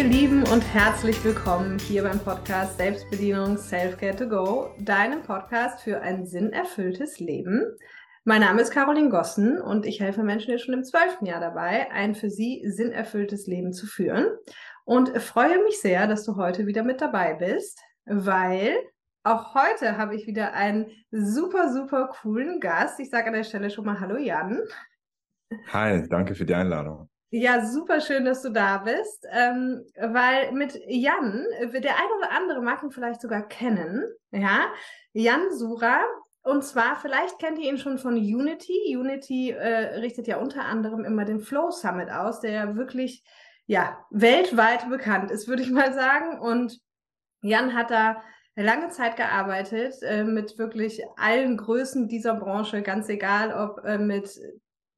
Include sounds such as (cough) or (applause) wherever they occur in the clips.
ihr Lieben und herzlich willkommen hier beim Podcast Selbstbedienung Selfcare to Go, deinem Podcast für ein sinnerfülltes Leben. Mein Name ist Caroline Gossen und ich helfe Menschen jetzt schon im zwölften Jahr dabei, ein für sie sinnerfülltes Leben zu führen. Und freue mich sehr, dass du heute wieder mit dabei bist, weil auch heute habe ich wieder einen super, super coolen Gast. Ich sage an der Stelle schon mal Hallo Jan. Hi, danke für die Einladung. Ja, super schön, dass du da bist, ähm, weil mit Jan, der eine oder andere mag ihn vielleicht sogar kennen, ja, Jan Sura, und zwar, vielleicht kennt ihr ihn schon von Unity. Unity äh, richtet ja unter anderem immer den Flow Summit aus, der ja wirklich, ja, weltweit bekannt ist, würde ich mal sagen. Und Jan hat da lange Zeit gearbeitet äh, mit wirklich allen Größen dieser Branche, ganz egal ob äh, mit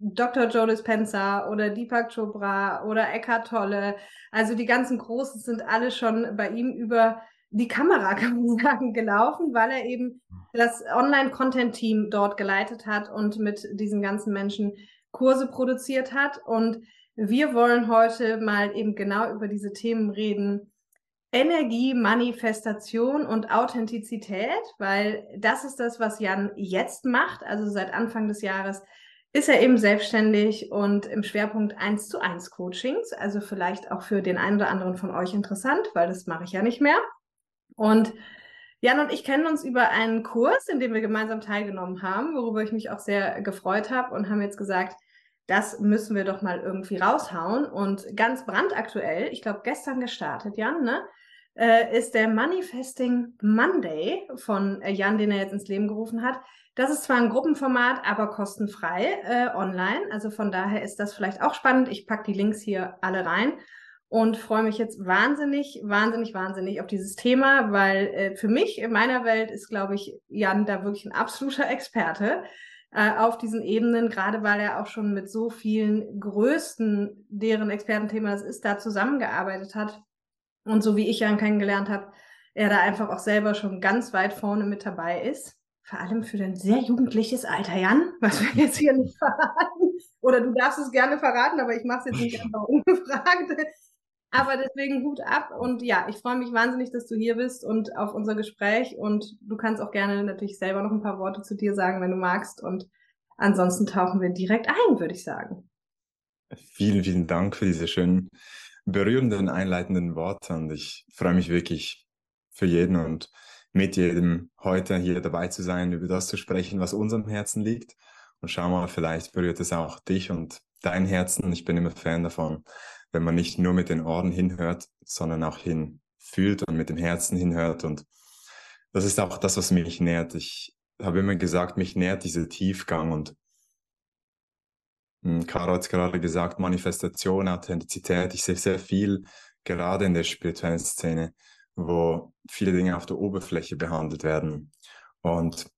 Dr. Joe Dispenza oder Deepak Chopra oder Eckhart Tolle. Also die ganzen Großen sind alle schon bei ihm über die Kamera, (laughs) kann man sagen, gelaufen, weil er eben das Online-Content-Team dort geleitet hat und mit diesen ganzen Menschen Kurse produziert hat. Und wir wollen heute mal eben genau über diese Themen reden. Energie, Manifestation und Authentizität, weil das ist das, was Jan jetzt macht. Also seit Anfang des Jahres ist er eben selbstständig und im Schwerpunkt 1 zu 1 Coachings. Also vielleicht auch für den einen oder anderen von euch interessant, weil das mache ich ja nicht mehr. Und Jan und ich kennen uns über einen Kurs, in dem wir gemeinsam teilgenommen haben, worüber ich mich auch sehr gefreut habe und haben jetzt gesagt, das müssen wir doch mal irgendwie raushauen. Und ganz brandaktuell, ich glaube gestern gestartet, Jan, ne? Äh, ist der Manifesting Monday von äh, Jan, den er jetzt ins Leben gerufen hat. Das ist zwar ein Gruppenformat, aber kostenfrei äh, online. Also von daher ist das vielleicht auch spannend. Ich packe die Links hier alle rein und freue mich jetzt wahnsinnig, wahnsinnig, wahnsinnig auf dieses Thema, weil äh, für mich in meiner Welt ist, glaube ich, Jan da wirklich ein absoluter Experte äh, auf diesen Ebenen, gerade weil er auch schon mit so vielen Größten, deren Expertenthema das ist, da zusammengearbeitet hat. Und so wie ich Jan kennengelernt habe, er da einfach auch selber schon ganz weit vorne mit dabei ist vor allem für dein sehr jugendliches Alter, Jan, was wir jetzt hier nicht verraten. Oder du darfst es gerne verraten, aber ich mache es jetzt nicht einfach ungefragt. Aber deswegen Hut ab und ja, ich freue mich wahnsinnig, dass du hier bist und auf unser Gespräch und du kannst auch gerne natürlich selber noch ein paar Worte zu dir sagen, wenn du magst und ansonsten tauchen wir direkt ein, würde ich sagen. Vielen, vielen Dank für diese schönen, berührenden, einleitenden Worte und ich freue mich wirklich für jeden und mit jedem heute hier dabei zu sein, über das zu sprechen, was unserem Herzen liegt. Und schau mal, vielleicht berührt es auch dich und dein Herzen. Ich bin immer Fan davon, wenn man nicht nur mit den Ohren hinhört, sondern auch hinfühlt und mit dem Herzen hinhört. Und das ist auch das, was mich nährt. Ich habe immer gesagt, mich nährt dieser Tiefgang und hm, Caro hat gerade gesagt, Manifestation, Authentizität. Ich sehe sehr viel gerade in der spirituellen Szene wo viele Dinge auf der Oberfläche behandelt werden. Und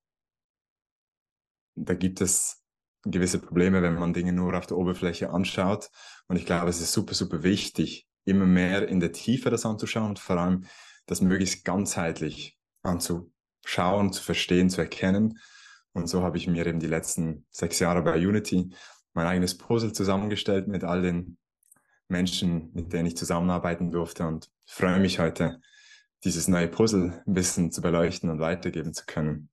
da gibt es gewisse Probleme, wenn man Dinge nur auf der Oberfläche anschaut. Und ich glaube, es ist super, super wichtig, immer mehr in der Tiefe das anzuschauen und vor allem das möglichst ganzheitlich anzuschauen, zu verstehen, zu erkennen. Und so habe ich mir eben die letzten sechs Jahre bei Unity mein eigenes Puzzle zusammengestellt mit all den Menschen, mit denen ich zusammenarbeiten durfte und freue mich heute, dieses neue Puzzle ein bisschen zu beleuchten und weitergeben zu können.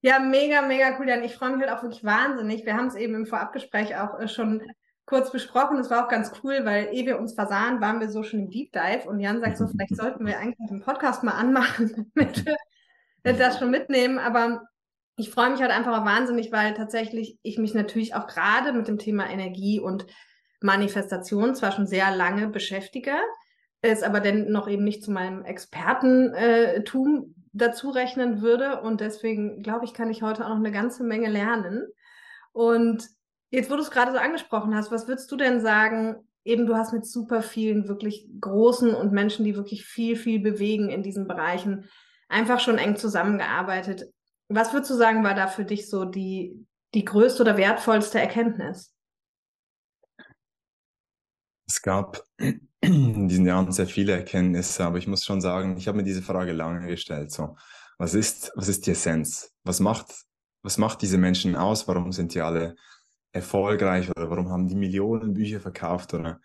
Ja, mega, mega cool, Jan. Ich freue mich halt auch wirklich wahnsinnig. Wir haben es eben im Vorabgespräch auch äh, schon kurz besprochen. Es war auch ganz cool, weil ehe wir uns versahen, waren wir so schon im Deep Dive und Jan sagt so, vielleicht sollten wir eigentlich den Podcast mal anmachen, (laughs) damit wir das schon mitnehmen. Aber ich freue mich halt einfach auch wahnsinnig, weil tatsächlich ich mich natürlich auch gerade mit dem Thema Energie und Manifestation zwar schon sehr lange beschäftige, es aber denn noch eben nicht zu meinem Expertentum dazu rechnen würde. Und deswegen glaube ich, kann ich heute auch noch eine ganze Menge lernen. Und jetzt, wo du es gerade so angesprochen hast, was würdest du denn sagen? Eben, du hast mit super vielen wirklich großen und Menschen, die wirklich viel, viel bewegen in diesen Bereichen, einfach schon eng zusammengearbeitet. Was würdest du sagen, war da für dich so die, die größte oder wertvollste Erkenntnis? Es gab diesen Jahren sehr viele Erkenntnisse, aber ich muss schon sagen, ich habe mir diese Frage lange gestellt. So, was ist, was ist die Essenz? Was macht, was macht diese Menschen aus? Warum sind die alle erfolgreich oder warum haben die Millionen Bücher verkauft oder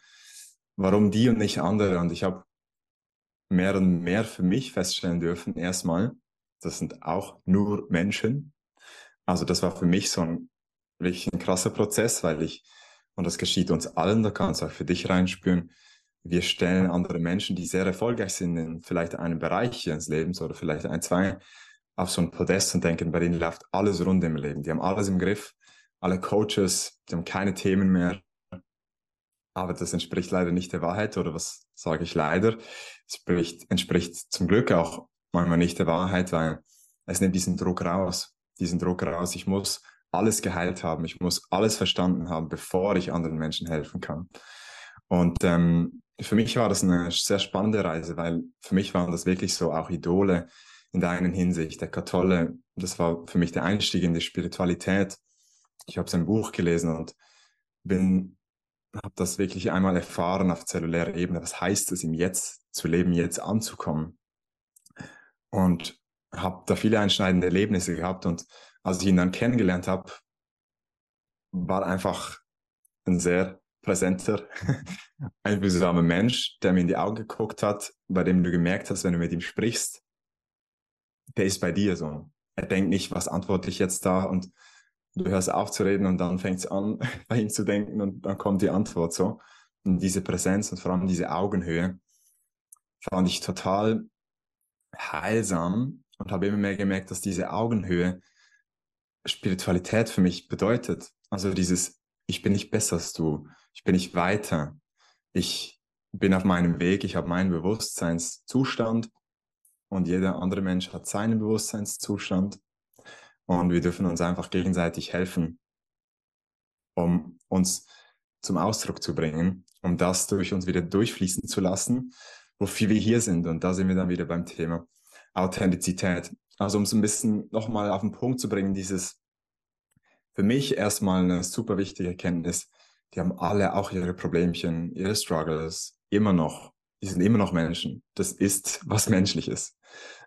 warum die und nicht andere? Und ich habe mehr und mehr für mich feststellen dürfen, erstmal, das sind auch nur Menschen. Also das war für mich so ein wirklich ein krasser Prozess, weil ich, und das geschieht uns allen, da kannst du auch für dich reinspüren, wir stellen andere Menschen, die sehr erfolgreich sind in vielleicht einem Bereich ihres Lebens oder vielleicht ein, zwei, auf so ein Podest und denken, bei denen läuft alles rund im Leben. Die haben alles im Griff, alle Coaches, die haben keine Themen mehr. Aber das entspricht leider nicht der Wahrheit oder was sage ich leider? Es entspricht, entspricht zum Glück auch manchmal nicht der Wahrheit, weil es nimmt diesen Druck raus. Diesen Druck raus. Ich muss alles geheilt haben. Ich muss alles verstanden haben, bevor ich anderen Menschen helfen kann. Und ähm, für mich war das eine sehr spannende Reise, weil für mich waren das wirklich so auch Idole in der einen Hinsicht. Der Katholle, das war für mich der Einstieg in die Spiritualität. Ich habe sein Buch gelesen und bin, habe das wirklich einmal erfahren auf zellulärer Ebene. Was heißt es, im Jetzt zu leben, jetzt anzukommen? Und habe da viele einschneidende Erlebnisse gehabt und als ich ihn dann kennengelernt habe, war einfach ein sehr präsenter, (laughs) einfühlsamer Mensch, der mir in die Augen geguckt hat, bei dem du gemerkt hast, wenn du mit ihm sprichst, der ist bei dir so. Er denkt nicht, was antworte ich jetzt da und du hörst auf zu reden und dann fängt es an, (laughs) bei ihm zu denken und dann kommt die Antwort so. Und diese Präsenz und vor allem diese Augenhöhe fand ich total heilsam und habe immer mehr gemerkt, dass diese Augenhöhe Spiritualität für mich bedeutet. Also dieses, ich bin nicht besser als du, ich bin nicht weiter, ich bin auf meinem Weg, ich habe meinen Bewusstseinszustand und jeder andere Mensch hat seinen Bewusstseinszustand und wir dürfen uns einfach gegenseitig helfen, um uns zum Ausdruck zu bringen, um das durch uns wieder durchfließen zu lassen, wofür wir hier sind. Und da sind wir dann wieder beim Thema Authentizität. Also um es ein bisschen nochmal auf den Punkt zu bringen, dieses für mich erstmal eine super wichtige Erkenntnis. Die haben alle auch ihre Problemchen, ihre Struggles, immer noch. Die sind immer noch Menschen. Das ist (laughs) was Menschliches.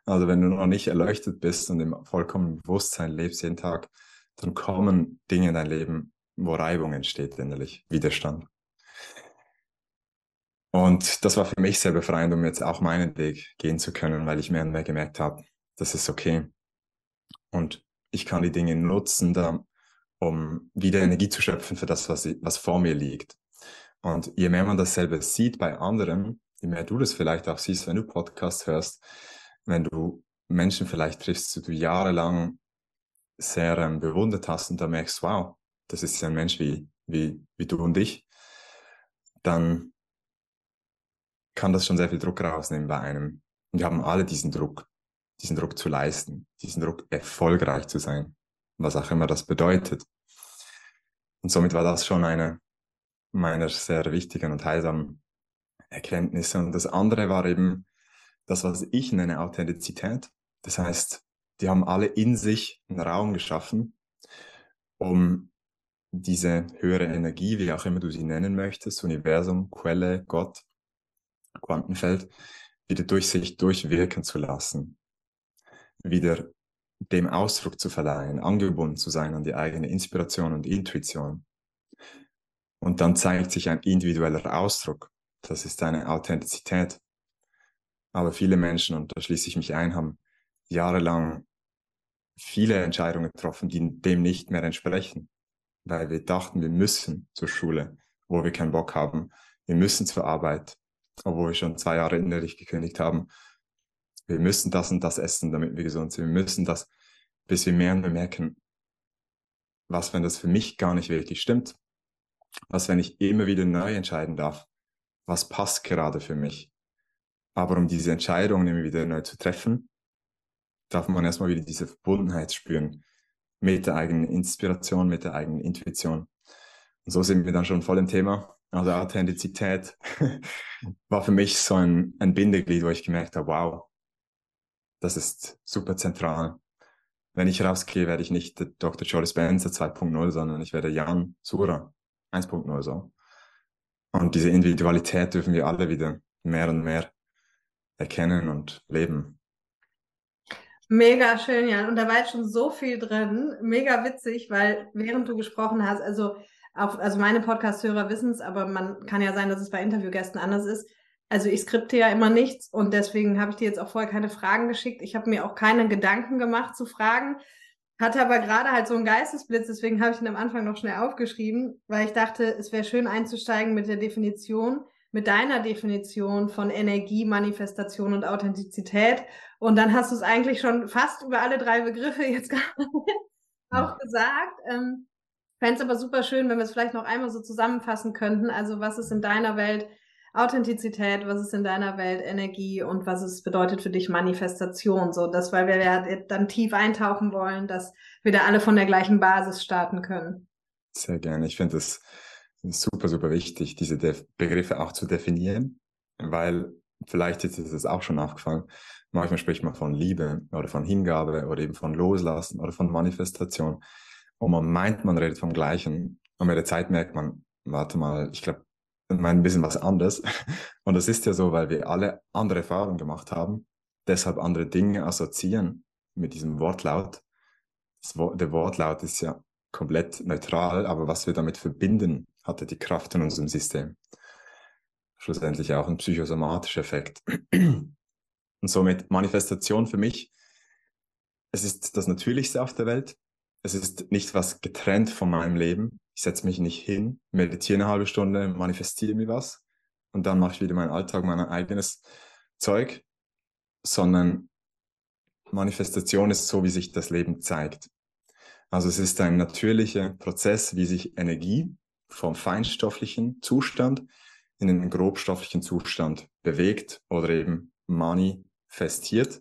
Also wenn du noch nicht erleuchtet bist und im vollkommenen Bewusstsein lebst jeden Tag, dann kommen Dinge in dein Leben, wo Reibung entsteht innerlich, Widerstand. Und das war für mich sehr befreiend, um jetzt auch meinen Weg gehen zu können, weil ich mehr und mehr gemerkt habe, das ist okay. Und ich kann die Dinge nutzen, da, um wieder Energie zu schöpfen für das, was, was vor mir liegt. Und je mehr man dasselbe sieht bei anderen, je mehr du das vielleicht auch siehst, wenn du Podcast hörst, wenn du Menschen vielleicht triffst, die du jahrelang sehr ähm, bewundert hast und da merkst, wow, das ist ein Mensch wie, wie, wie du und ich, dann kann das schon sehr viel Druck rausnehmen bei einem. Und wir haben alle diesen Druck, diesen Druck zu leisten, diesen Druck erfolgreich zu sein, was auch immer das bedeutet. Und somit war das schon eine meiner sehr wichtigen und heilsamen Erkenntnisse. Und das andere war eben das, was ich nenne Authentizität. Das heißt, die haben alle in sich einen Raum geschaffen, um diese höhere Energie, wie auch immer du sie nennen möchtest, Universum, Quelle, Gott, Quantenfeld, wieder durch sich durchwirken zu lassen, wieder dem Ausdruck zu verleihen, angebunden zu sein an die eigene Inspiration und Intuition. Und dann zeigt sich ein individueller Ausdruck. Das ist eine Authentizität. Aber viele Menschen, und da schließe ich mich ein, haben jahrelang viele Entscheidungen getroffen, die dem nicht mehr entsprechen, weil wir dachten, wir müssen zur Schule, wo wir keinen Bock haben. Wir müssen zur Arbeit, obwohl wir schon zwei Jahre innerlich gekündigt haben. Wir müssen das und das essen, damit wir gesund sind. Wir müssen das, bis wir mehr und mehr merken, was, wenn das für mich gar nicht wirklich stimmt? Was, wenn ich immer wieder neu entscheiden darf? Was passt gerade für mich? Aber um diese Entscheidungen immer wieder neu zu treffen, darf man erstmal wieder diese Verbundenheit spüren mit der eigenen Inspiration, mit der eigenen Intuition. Und so sind wir dann schon voll im Thema. Also Authentizität (laughs) war für mich so ein, ein Bindeglied, wo ich gemerkt habe, wow, das ist super zentral. Wenn ich rausgehe, werde ich nicht Dr. Joe Spencer 2.0, sondern ich werde Jan Sura 1.0 so. Und diese Individualität dürfen wir alle wieder mehr und mehr erkennen und leben. Mega schön, Jan. Und da war jetzt schon so viel drin. Mega witzig, weil während du gesprochen hast, also auch, also meine Podcast-Hörer wissen es, aber man kann ja sein, dass es bei Interviewgästen anders ist. Also ich skripte ja immer nichts und deswegen habe ich dir jetzt auch vorher keine Fragen geschickt. Ich habe mir auch keine Gedanken gemacht zu Fragen, hatte aber gerade halt so einen Geistesblitz, deswegen habe ich ihn am Anfang noch schnell aufgeschrieben, weil ich dachte, es wäre schön einzusteigen mit der Definition, mit deiner Definition von Energie, Manifestation und Authentizität. Und dann hast du es eigentlich schon fast über alle drei Begriffe jetzt (laughs) auch gesagt. Ähm, Fände es aber super schön, wenn wir es vielleicht noch einmal so zusammenfassen könnten. Also was ist in deiner Welt Authentizität, was ist in deiner Welt Energie und was es bedeutet für dich Manifestation? So, das, weil wir ja dann tief eintauchen wollen, dass wir da alle von der gleichen Basis starten können. Sehr gerne. Ich finde es super, super wichtig, diese De Begriffe auch zu definieren, weil vielleicht ist es auch schon aufgefallen. Manchmal spricht man von Liebe oder von Hingabe oder eben von Loslassen oder von Manifestation. Und man meint, man redet vom Gleichen. Und mit der Zeit merkt man, warte mal, ich glaube, ich meine ein bisschen was anderes. (laughs) Und das ist ja so, weil wir alle andere Erfahrungen gemacht haben, deshalb andere Dinge assoziieren mit diesem Wortlaut. Wort, der Wortlaut ist ja komplett neutral, aber was wir damit verbinden, hatte die Kraft in unserem System. Schlussendlich auch ein psychosomatischer Effekt. (clears throat) Und somit Manifestation für mich, es ist das Natürlichste auf der Welt es ist nicht was getrennt von meinem Leben. Ich setze mich nicht hin, meditiere eine halbe Stunde, manifestiere mir was und dann mache ich wieder meinen Alltag, mein eigenes Zeug, sondern Manifestation ist so, wie sich das Leben zeigt. Also es ist ein natürlicher Prozess, wie sich Energie vom feinstofflichen Zustand in den grobstofflichen Zustand bewegt oder eben manifestiert.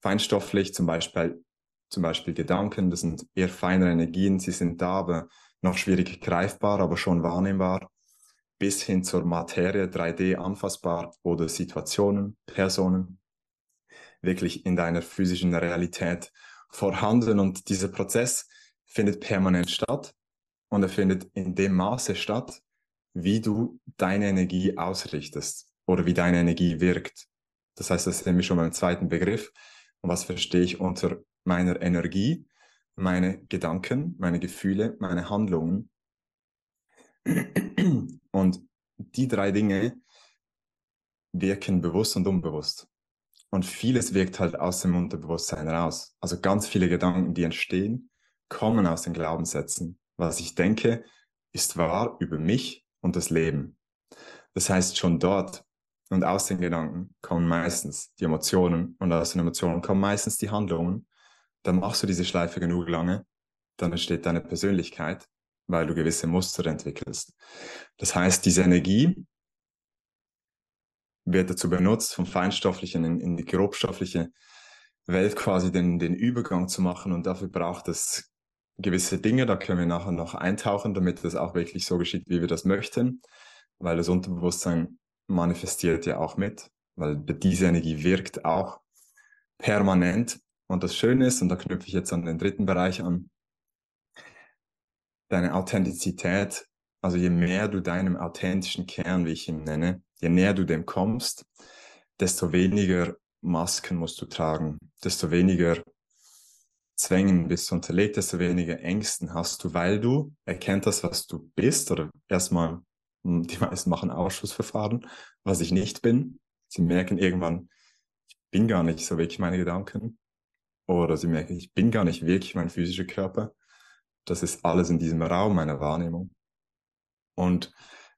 Feinstofflich zum Beispiel zum Beispiel Gedanken, das sind eher feinere Energien, sie sind da, aber noch schwierig greifbar, aber schon wahrnehmbar, bis hin zur Materie 3D anfassbar oder Situationen, Personen, wirklich in deiner physischen Realität vorhanden. Und dieser Prozess findet permanent statt und er findet in dem Maße statt, wie du deine Energie ausrichtest oder wie deine Energie wirkt. Das heißt, das ist nämlich schon beim zweiten Begriff. Und was verstehe ich unter meiner Energie, meine Gedanken, meine Gefühle, meine Handlungen. Und die drei Dinge wirken bewusst und unbewusst. Und vieles wirkt halt aus dem Unterbewusstsein raus. Also ganz viele Gedanken, die entstehen, kommen aus den Glaubenssätzen. Was ich denke, ist wahr über mich und das Leben. Das heißt, schon dort und aus den Gedanken kommen meistens die Emotionen und aus den Emotionen kommen meistens die Handlungen dann machst du diese Schleife genug lange, dann entsteht deine Persönlichkeit, weil du gewisse Muster entwickelst. Das heißt, diese Energie wird dazu benutzt, vom feinstofflichen in, in die grobstoffliche Welt quasi den, den Übergang zu machen und dafür braucht es gewisse Dinge, da können wir nachher noch eintauchen, damit das auch wirklich so geschieht, wie wir das möchten, weil das Unterbewusstsein manifestiert ja auch mit, weil diese Energie wirkt auch permanent und das Schöne ist, und da knüpfe ich jetzt an den dritten Bereich an, deine Authentizität, also je mehr du deinem authentischen Kern, wie ich ihn nenne, je näher du dem kommst, desto weniger Masken musst du tragen, desto weniger Zwängen bist du unterlegt, desto weniger Ängsten hast du, weil du erkennt das, was du bist, oder erstmal, hm, die meisten machen Ausschussverfahren, was ich nicht bin. Sie merken irgendwann, ich bin gar nicht so wirklich meine Gedanken. Oder sie merken, ich bin gar nicht wirklich mein physischer Körper. Das ist alles in diesem Raum meiner Wahrnehmung. Und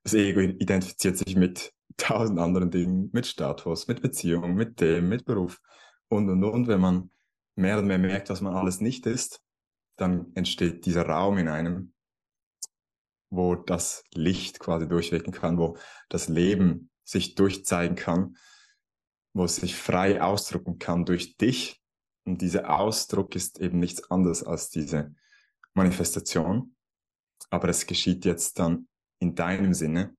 das Ego identifiziert sich mit (laughs) tausend anderen Dingen, mit Status, mit Beziehung, mit dem, mit Beruf und, und, und. Wenn man mehr und mehr merkt, was man alles nicht ist, dann entsteht dieser Raum in einem, wo das Licht quasi durchwirken kann, wo das Leben sich durchzeigen kann, wo es sich frei ausdrücken kann durch dich und dieser Ausdruck ist eben nichts anderes als diese Manifestation. Aber es geschieht jetzt dann in deinem Sinne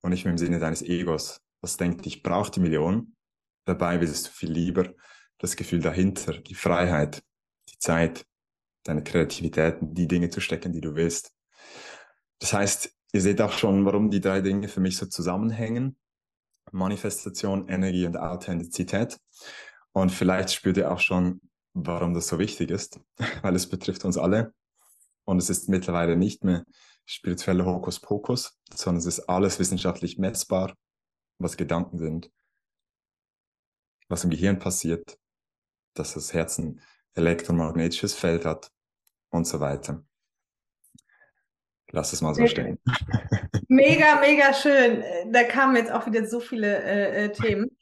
und nicht mehr im Sinne deines Egos, was denkt, ich brauche die Million. Dabei willst du viel lieber das Gefühl dahinter, die Freiheit, die Zeit, deine Kreativität, die Dinge zu stecken, die du willst. Das heißt, ihr seht auch schon, warum die drei Dinge für mich so zusammenhängen. Manifestation, Energie und Authentizität. Und vielleicht spürt ihr auch schon, warum das so wichtig ist, (laughs) weil es betrifft uns alle. Und es ist mittlerweile nicht mehr spirituelle Hokuspokus, sondern es ist alles wissenschaftlich messbar, was Gedanken sind, was im Gehirn passiert, dass das Herz ein elektromagnetisches Feld hat und so weiter. Lass es mal so stehen. Mega, mega schön. Da kamen jetzt auch wieder so viele äh, äh Themen.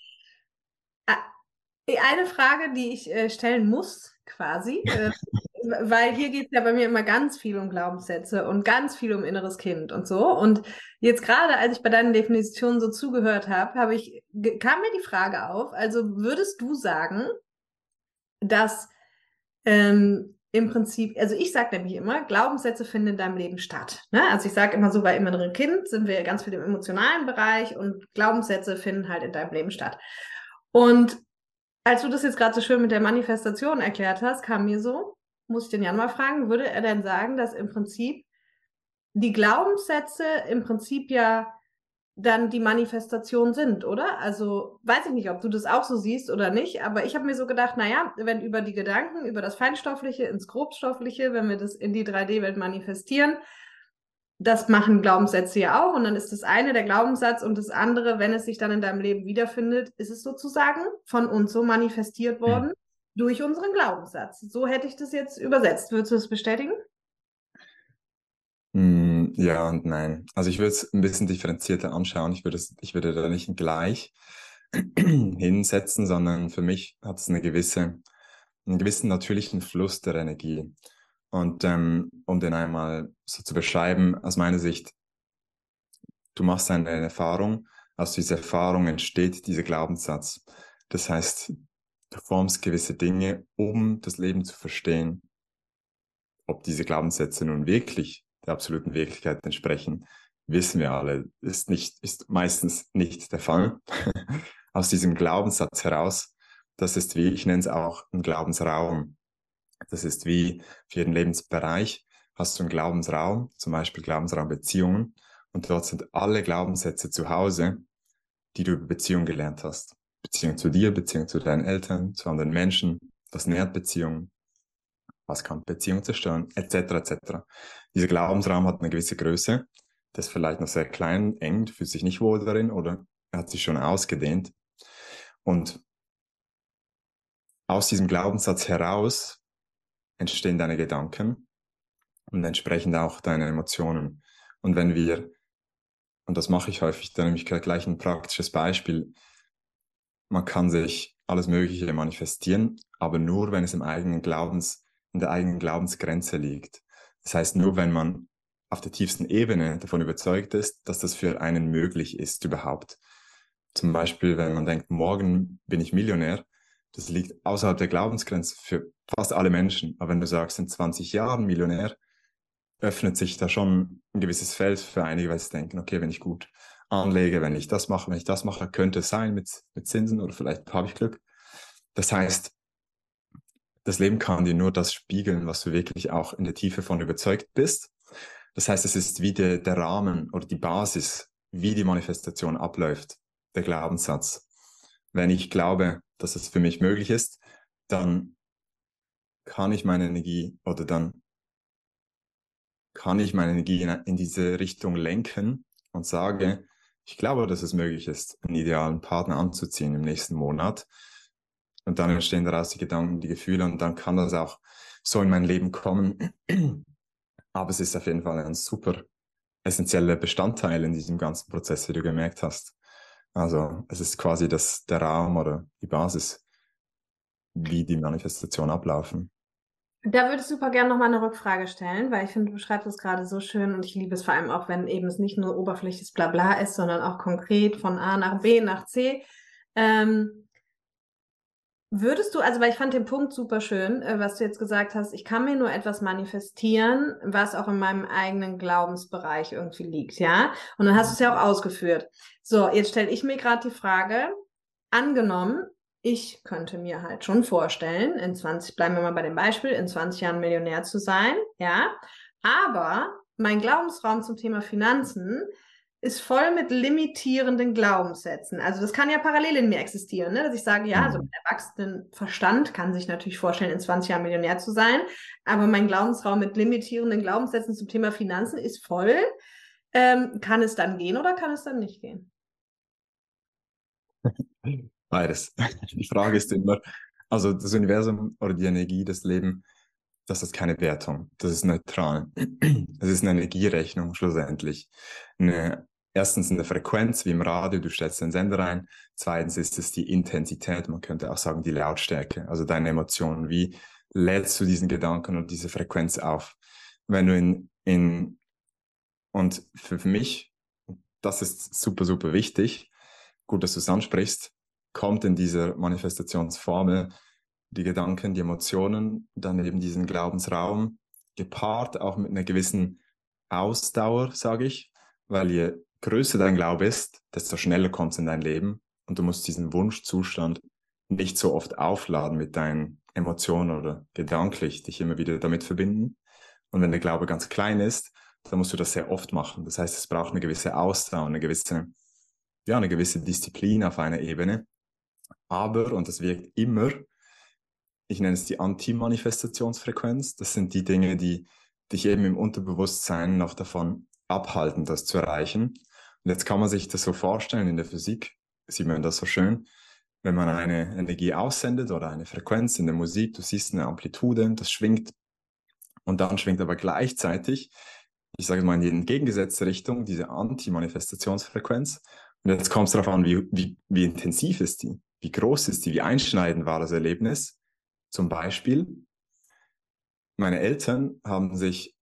Eine Frage, die ich äh, stellen muss, quasi, (laughs) äh, weil hier geht es ja bei mir immer ganz viel um Glaubenssätze und ganz viel um inneres Kind und so. Und jetzt gerade, als ich bei deinen Definitionen so zugehört habe, habe ich kam mir die Frage auf. Also würdest du sagen, dass ähm, im Prinzip, also ich sage nämlich immer, Glaubenssätze finden in deinem Leben statt. Ne? Also ich sage immer so, bei inneren Kind sind wir ganz viel im emotionalen Bereich und Glaubenssätze finden halt in deinem Leben statt. Und als du das jetzt gerade so schön mit der Manifestation erklärt hast, kam mir so, muss ich den Jan mal fragen, würde er denn sagen, dass im Prinzip die Glaubenssätze im Prinzip ja dann die Manifestation sind, oder? Also weiß ich nicht, ob du das auch so siehst oder nicht, aber ich habe mir so gedacht, naja, wenn über die Gedanken, über das Feinstoffliche ins Grobstoffliche, wenn wir das in die 3D-Welt manifestieren, das machen Glaubenssätze ja auch und dann ist das eine der Glaubenssatz und das andere, wenn es sich dann in deinem Leben wiederfindet, ist es sozusagen von uns so manifestiert worden mhm. durch unseren Glaubenssatz. So hätte ich das jetzt übersetzt. Würdest du das bestätigen? Mm, ja und nein. Also ich würde es ein bisschen differenzierter anschauen. Ich würde, es, ich würde da nicht gleich (clears throat) hinsetzen, sondern für mich hat es eine gewisse, einen gewissen natürlichen Fluss der Energie. Und ähm, um den einmal so zu beschreiben, aus meiner Sicht, du machst eine Erfahrung, aus dieser Erfahrung entsteht dieser Glaubenssatz. Das heißt, du formst gewisse Dinge, um das Leben zu verstehen. Ob diese Glaubenssätze nun wirklich der absoluten Wirklichkeit entsprechen, wissen wir alle, ist, nicht, ist meistens nicht der Fall. (laughs) Aus diesem Glaubenssatz heraus, das ist wie, ich nenne es auch ein Glaubensraum. Das ist wie für jeden Lebensbereich hast du einen Glaubensraum, zum Beispiel Glaubensraum Beziehungen, und dort sind alle Glaubenssätze zu Hause, die du über Beziehungen gelernt hast. Beziehung zu dir, Beziehung zu deinen Eltern, zu anderen Menschen, was nährt Beziehungen, was kann Beziehungen zerstören, etc. etc. Dieser Glaubensraum hat eine gewisse Größe, der ist vielleicht noch sehr klein, eng, fühlt sich nicht wohl darin oder er hat sich schon ausgedehnt. Und aus diesem Glaubenssatz heraus entstehen deine Gedanken und entsprechend auch deine Emotionen. Und wenn wir, und das mache ich häufig, dann nehme ich gleich ein praktisches Beispiel, man kann sich alles Mögliche manifestieren, aber nur, wenn es im eigenen Glaubens in der eigenen Glaubensgrenze liegt. Das heißt, nur wenn man auf der tiefsten Ebene davon überzeugt ist, dass das für einen möglich ist überhaupt. Zum Beispiel, wenn man denkt, morgen bin ich Millionär, das liegt außerhalb der Glaubensgrenze für fast alle Menschen. Aber wenn du sagst, in 20 Jahren Millionär, öffnet sich da schon ein gewisses Feld für einige, weil sie denken, okay, wenn ich gut anlege, wenn ich das mache, wenn ich das mache, könnte es sein mit, mit Zinsen oder vielleicht habe ich Glück. Das heißt, das Leben kann dir nur das spiegeln, was du wirklich auch in der Tiefe von überzeugt bist. Das heißt, es ist wie der, der Rahmen oder die Basis, wie die Manifestation abläuft, der Glaubenssatz. Wenn ich glaube, dass es für mich möglich ist, dann kann ich meine Energie oder dann kann ich meine Energie in, diese Richtung lenken und sage, ich glaube, dass es möglich ist, einen idealen Partner anzuziehen im nächsten Monat und dann entstehen daraus die Gedanken, die Gefühle und dann kann das auch so in mein Leben kommen. Aber es ist auf jeden Fall ein super essentieller Bestandteil in diesem ganzen Prozess, wie du gemerkt hast. Also es ist quasi das, der Raum oder die Basis, wie die Manifestation ablaufen. Da würde ich super gerne nochmal eine Rückfrage stellen, weil ich finde, du beschreibst es gerade so schön und ich liebe es vor allem auch, wenn eben es nicht nur oberflächliches Blabla ist, sondern auch konkret von A nach B nach C. Ähm, Würdest du, also weil ich fand den Punkt super schön, äh, was du jetzt gesagt hast, ich kann mir nur etwas manifestieren, was auch in meinem eigenen Glaubensbereich irgendwie liegt, ja? Und dann hast du es ja auch ausgeführt. So, jetzt stelle ich mir gerade die Frage, angenommen, ich könnte mir halt schon vorstellen, in 20, bleiben wir mal bei dem Beispiel, in 20 Jahren Millionär zu sein, ja? Aber mein Glaubensraum zum Thema Finanzen ist voll mit limitierenden Glaubenssätzen. Also das kann ja parallel in mir existieren, ne? dass ich sage, ja, so ein erwachsenen Verstand kann sich natürlich vorstellen, in 20 Jahren Millionär zu sein, aber mein Glaubensraum mit limitierenden Glaubenssätzen zum Thema Finanzen ist voll. Ähm, kann es dann gehen oder kann es dann nicht gehen? (laughs) Beides. (laughs) Die Frage ist immer, also das Universum oder die Energie, das Leben, das ist keine Wertung, das ist neutral. (clears throat) Es ist eine Energierechnung schlussendlich. Eine erstens eine Frequenz wie im Radio, du stellst den Sender ein. Zweitens ist es die Intensität, man könnte auch sagen die Lautstärke, also deine Emotionen. Wie lädst du diesen Gedanken und diese Frequenz auf? Wenn du in, in und für mich, das ist super, super wichtig, gut, dass du es ansprichst, kommt in dieser Manifestationsformel die Gedanken, die Emotionen, dann eben diesen Glaubensraum, gepaart auch mit einer gewissen Ausdauer, sage ich, weil je größer dein Glaube ist, desto schneller kommt es in dein Leben und du musst diesen Wunschzustand nicht so oft aufladen mit deinen Emotionen oder gedanklich dich immer wieder damit verbinden. Und wenn der Glaube ganz klein ist, dann musst du das sehr oft machen. Das heißt, es braucht eine gewisse Ausdauer, eine gewisse, ja, eine gewisse Disziplin auf einer Ebene. Aber, und das wirkt immer, ich nenne es die Anti-Manifestationsfrequenz. Das sind die Dinge, die dich eben im Unterbewusstsein noch davon abhalten, das zu erreichen. Und jetzt kann man sich das so vorstellen, in der Physik. Sieht man das so schön, wenn man eine Energie aussendet oder eine Frequenz in der Musik, du siehst eine Amplitude, das schwingt. Und dann schwingt aber gleichzeitig, ich sage mal in die entgegengesetzte Richtung, diese Anti-Manifestationsfrequenz. Und jetzt kommt es darauf an, wie, wie, wie intensiv ist die, wie groß ist die, wie einschneidend war das Erlebnis. Zum Beispiel, meine Eltern haben sich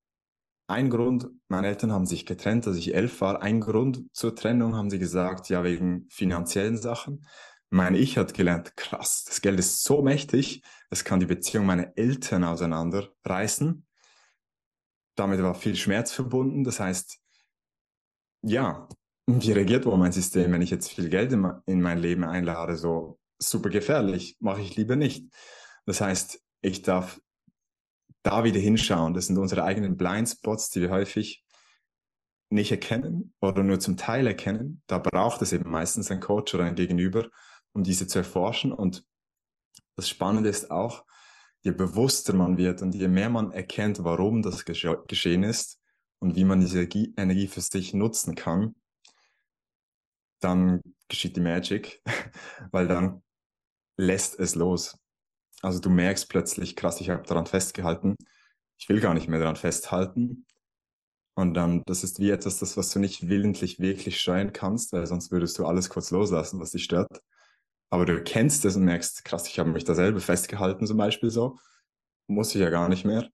ein Grund, meine Eltern haben sich getrennt, als ich elf war. Ein Grund zur Trennung haben sie gesagt, ja, wegen finanziellen Sachen. Mein Ich hat gelernt, krass, das Geld ist so mächtig, es kann die Beziehung meiner Eltern auseinanderreißen. Damit war viel Schmerz verbunden. Das heißt, ja, wie reagiert wohl mein System, wenn ich jetzt viel Geld in, in mein Leben einlade? So super gefährlich, mache ich lieber nicht. Das heißt, ich darf da wieder hinschauen. Das sind unsere eigenen Blindspots, die wir häufig nicht erkennen oder nur zum Teil erkennen. Da braucht es eben meistens ein Coach oder ein Gegenüber, um diese zu erforschen. Und das Spannende ist auch, je bewusster man wird und je mehr man erkennt, warum das gesche geschehen ist und wie man diese Energie für sich nutzen kann, dann geschieht die Magic, (laughs) weil dann lässt es los. Also du merkst plötzlich, krass, ich habe daran festgehalten. Ich will gar nicht mehr daran festhalten. Und dann, das ist wie etwas, das, was du nicht willentlich wirklich steuern kannst, weil sonst würdest du alles kurz loslassen, was dich stört. Aber du kennst es und merkst, krass, ich habe mich da selber festgehalten, zum Beispiel so. Muss ich ja gar nicht mehr.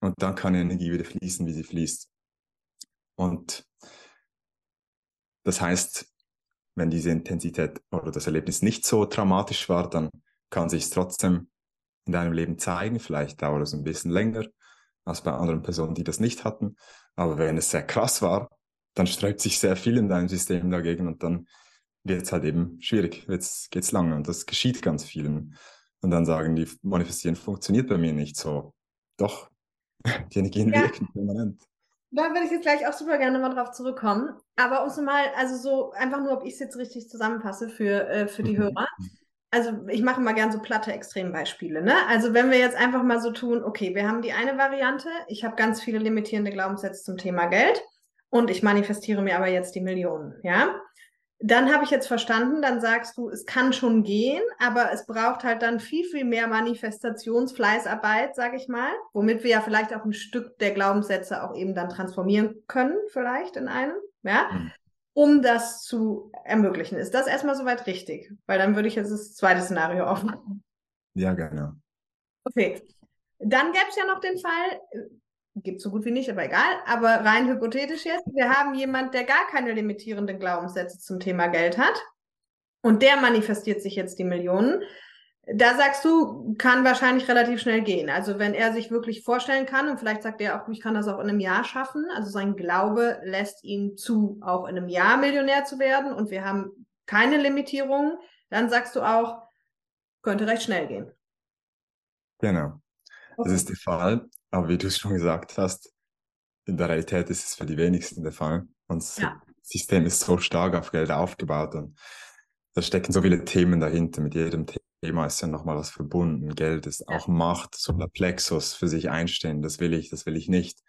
Und dann kann die Energie wieder fließen, wie sie fließt. Und das heißt, wenn diese Intensität oder das Erlebnis nicht so traumatisch war, dann kann sich trotzdem in deinem Leben zeigen. Vielleicht dauert es ein bisschen länger als bei anderen Personen, die das nicht hatten. Aber wenn es sehr krass war, dann sträubt sich sehr viel in deinem System dagegen und dann wird es halt eben schwierig, jetzt geht es lange und das geschieht ganz vielen. Und dann sagen die, manifestieren funktioniert bei mir nicht so. Doch, (laughs) die Energien ja. wirken permanent. Da würde ich jetzt gleich auch super gerne mal drauf zurückkommen. Aber um es mal, also so einfach nur, ob ich es jetzt richtig zusammenfasse für, äh, für die. (laughs) Hörer also ich mache mal gern so platte Extrembeispiele. Ne? Also wenn wir jetzt einfach mal so tun, okay, wir haben die eine Variante, ich habe ganz viele limitierende Glaubenssätze zum Thema Geld und ich manifestiere mir aber jetzt die Millionen, ja. Dann habe ich jetzt verstanden, dann sagst du, es kann schon gehen, aber es braucht halt dann viel, viel mehr Manifestationsfleißarbeit, sage ich mal, womit wir ja vielleicht auch ein Stück der Glaubenssätze auch eben dann transformieren können, vielleicht in einen, ja. Mhm um das zu ermöglichen. Ist das erstmal soweit richtig? Weil dann würde ich jetzt das zweite Szenario aufmachen. Ja, gerne. Okay. Dann gäbe es ja noch den Fall, äh, gibt so gut wie nicht, aber egal, aber rein hypothetisch jetzt, wir haben jemand, der gar keine limitierenden Glaubenssätze zum Thema Geld hat und der manifestiert sich jetzt die Millionen da sagst du, kann wahrscheinlich relativ schnell gehen. Also wenn er sich wirklich vorstellen kann und vielleicht sagt er auch, ich kann das auch in einem Jahr schaffen. Also sein Glaube lässt ihn zu, auch in einem Jahr Millionär zu werden und wir haben keine Limitierungen, dann sagst du auch, könnte recht schnell gehen. Genau. Okay. Das ist der Fall. Aber wie du es schon gesagt hast, in der Realität ist es für die wenigsten der Fall. Und es ja. System ist so stark auf Geld aufgebaut und da stecken so viele Themen dahinter. Mit jedem Thema ist ja nochmal was verbunden. Geld ist auch Macht, Solarplexus für sich einstehen. Das will ich, das will ich nicht.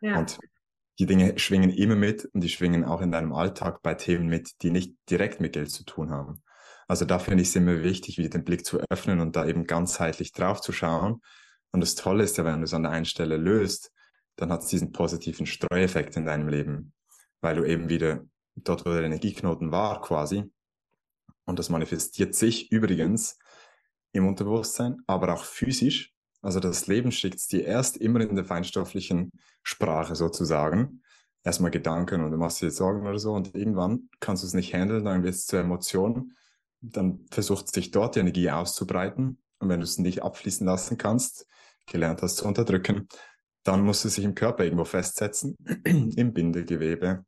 Ja. Und die Dinge schwingen immer mit und die schwingen auch in deinem Alltag bei Themen mit, die nicht direkt mit Geld zu tun haben. Also da finde ich es immer wichtig, wieder den Blick zu öffnen und da eben ganzheitlich drauf zu schauen. Und das Tolle ist ja, wenn du es an der einen Stelle löst, dann hat es diesen positiven Streueffekt in deinem Leben, weil du eben wieder dort, wo der Energieknoten war quasi, und das manifestiert sich übrigens im Unterbewusstsein, aber auch physisch. Also das Leben schickt es dir erst immer in der feinstofflichen Sprache sozusagen. Erstmal Gedanken und du machst dir Sorgen oder so und irgendwann kannst du es nicht handeln, dann wird es zur Emotion. Dann versucht sich dort die Energie auszubreiten. Und wenn du es nicht abfließen lassen kannst, gelernt hast zu unterdrücken, dann muss es sich im Körper irgendwo festsetzen, (clears throat) im Bindegewebe,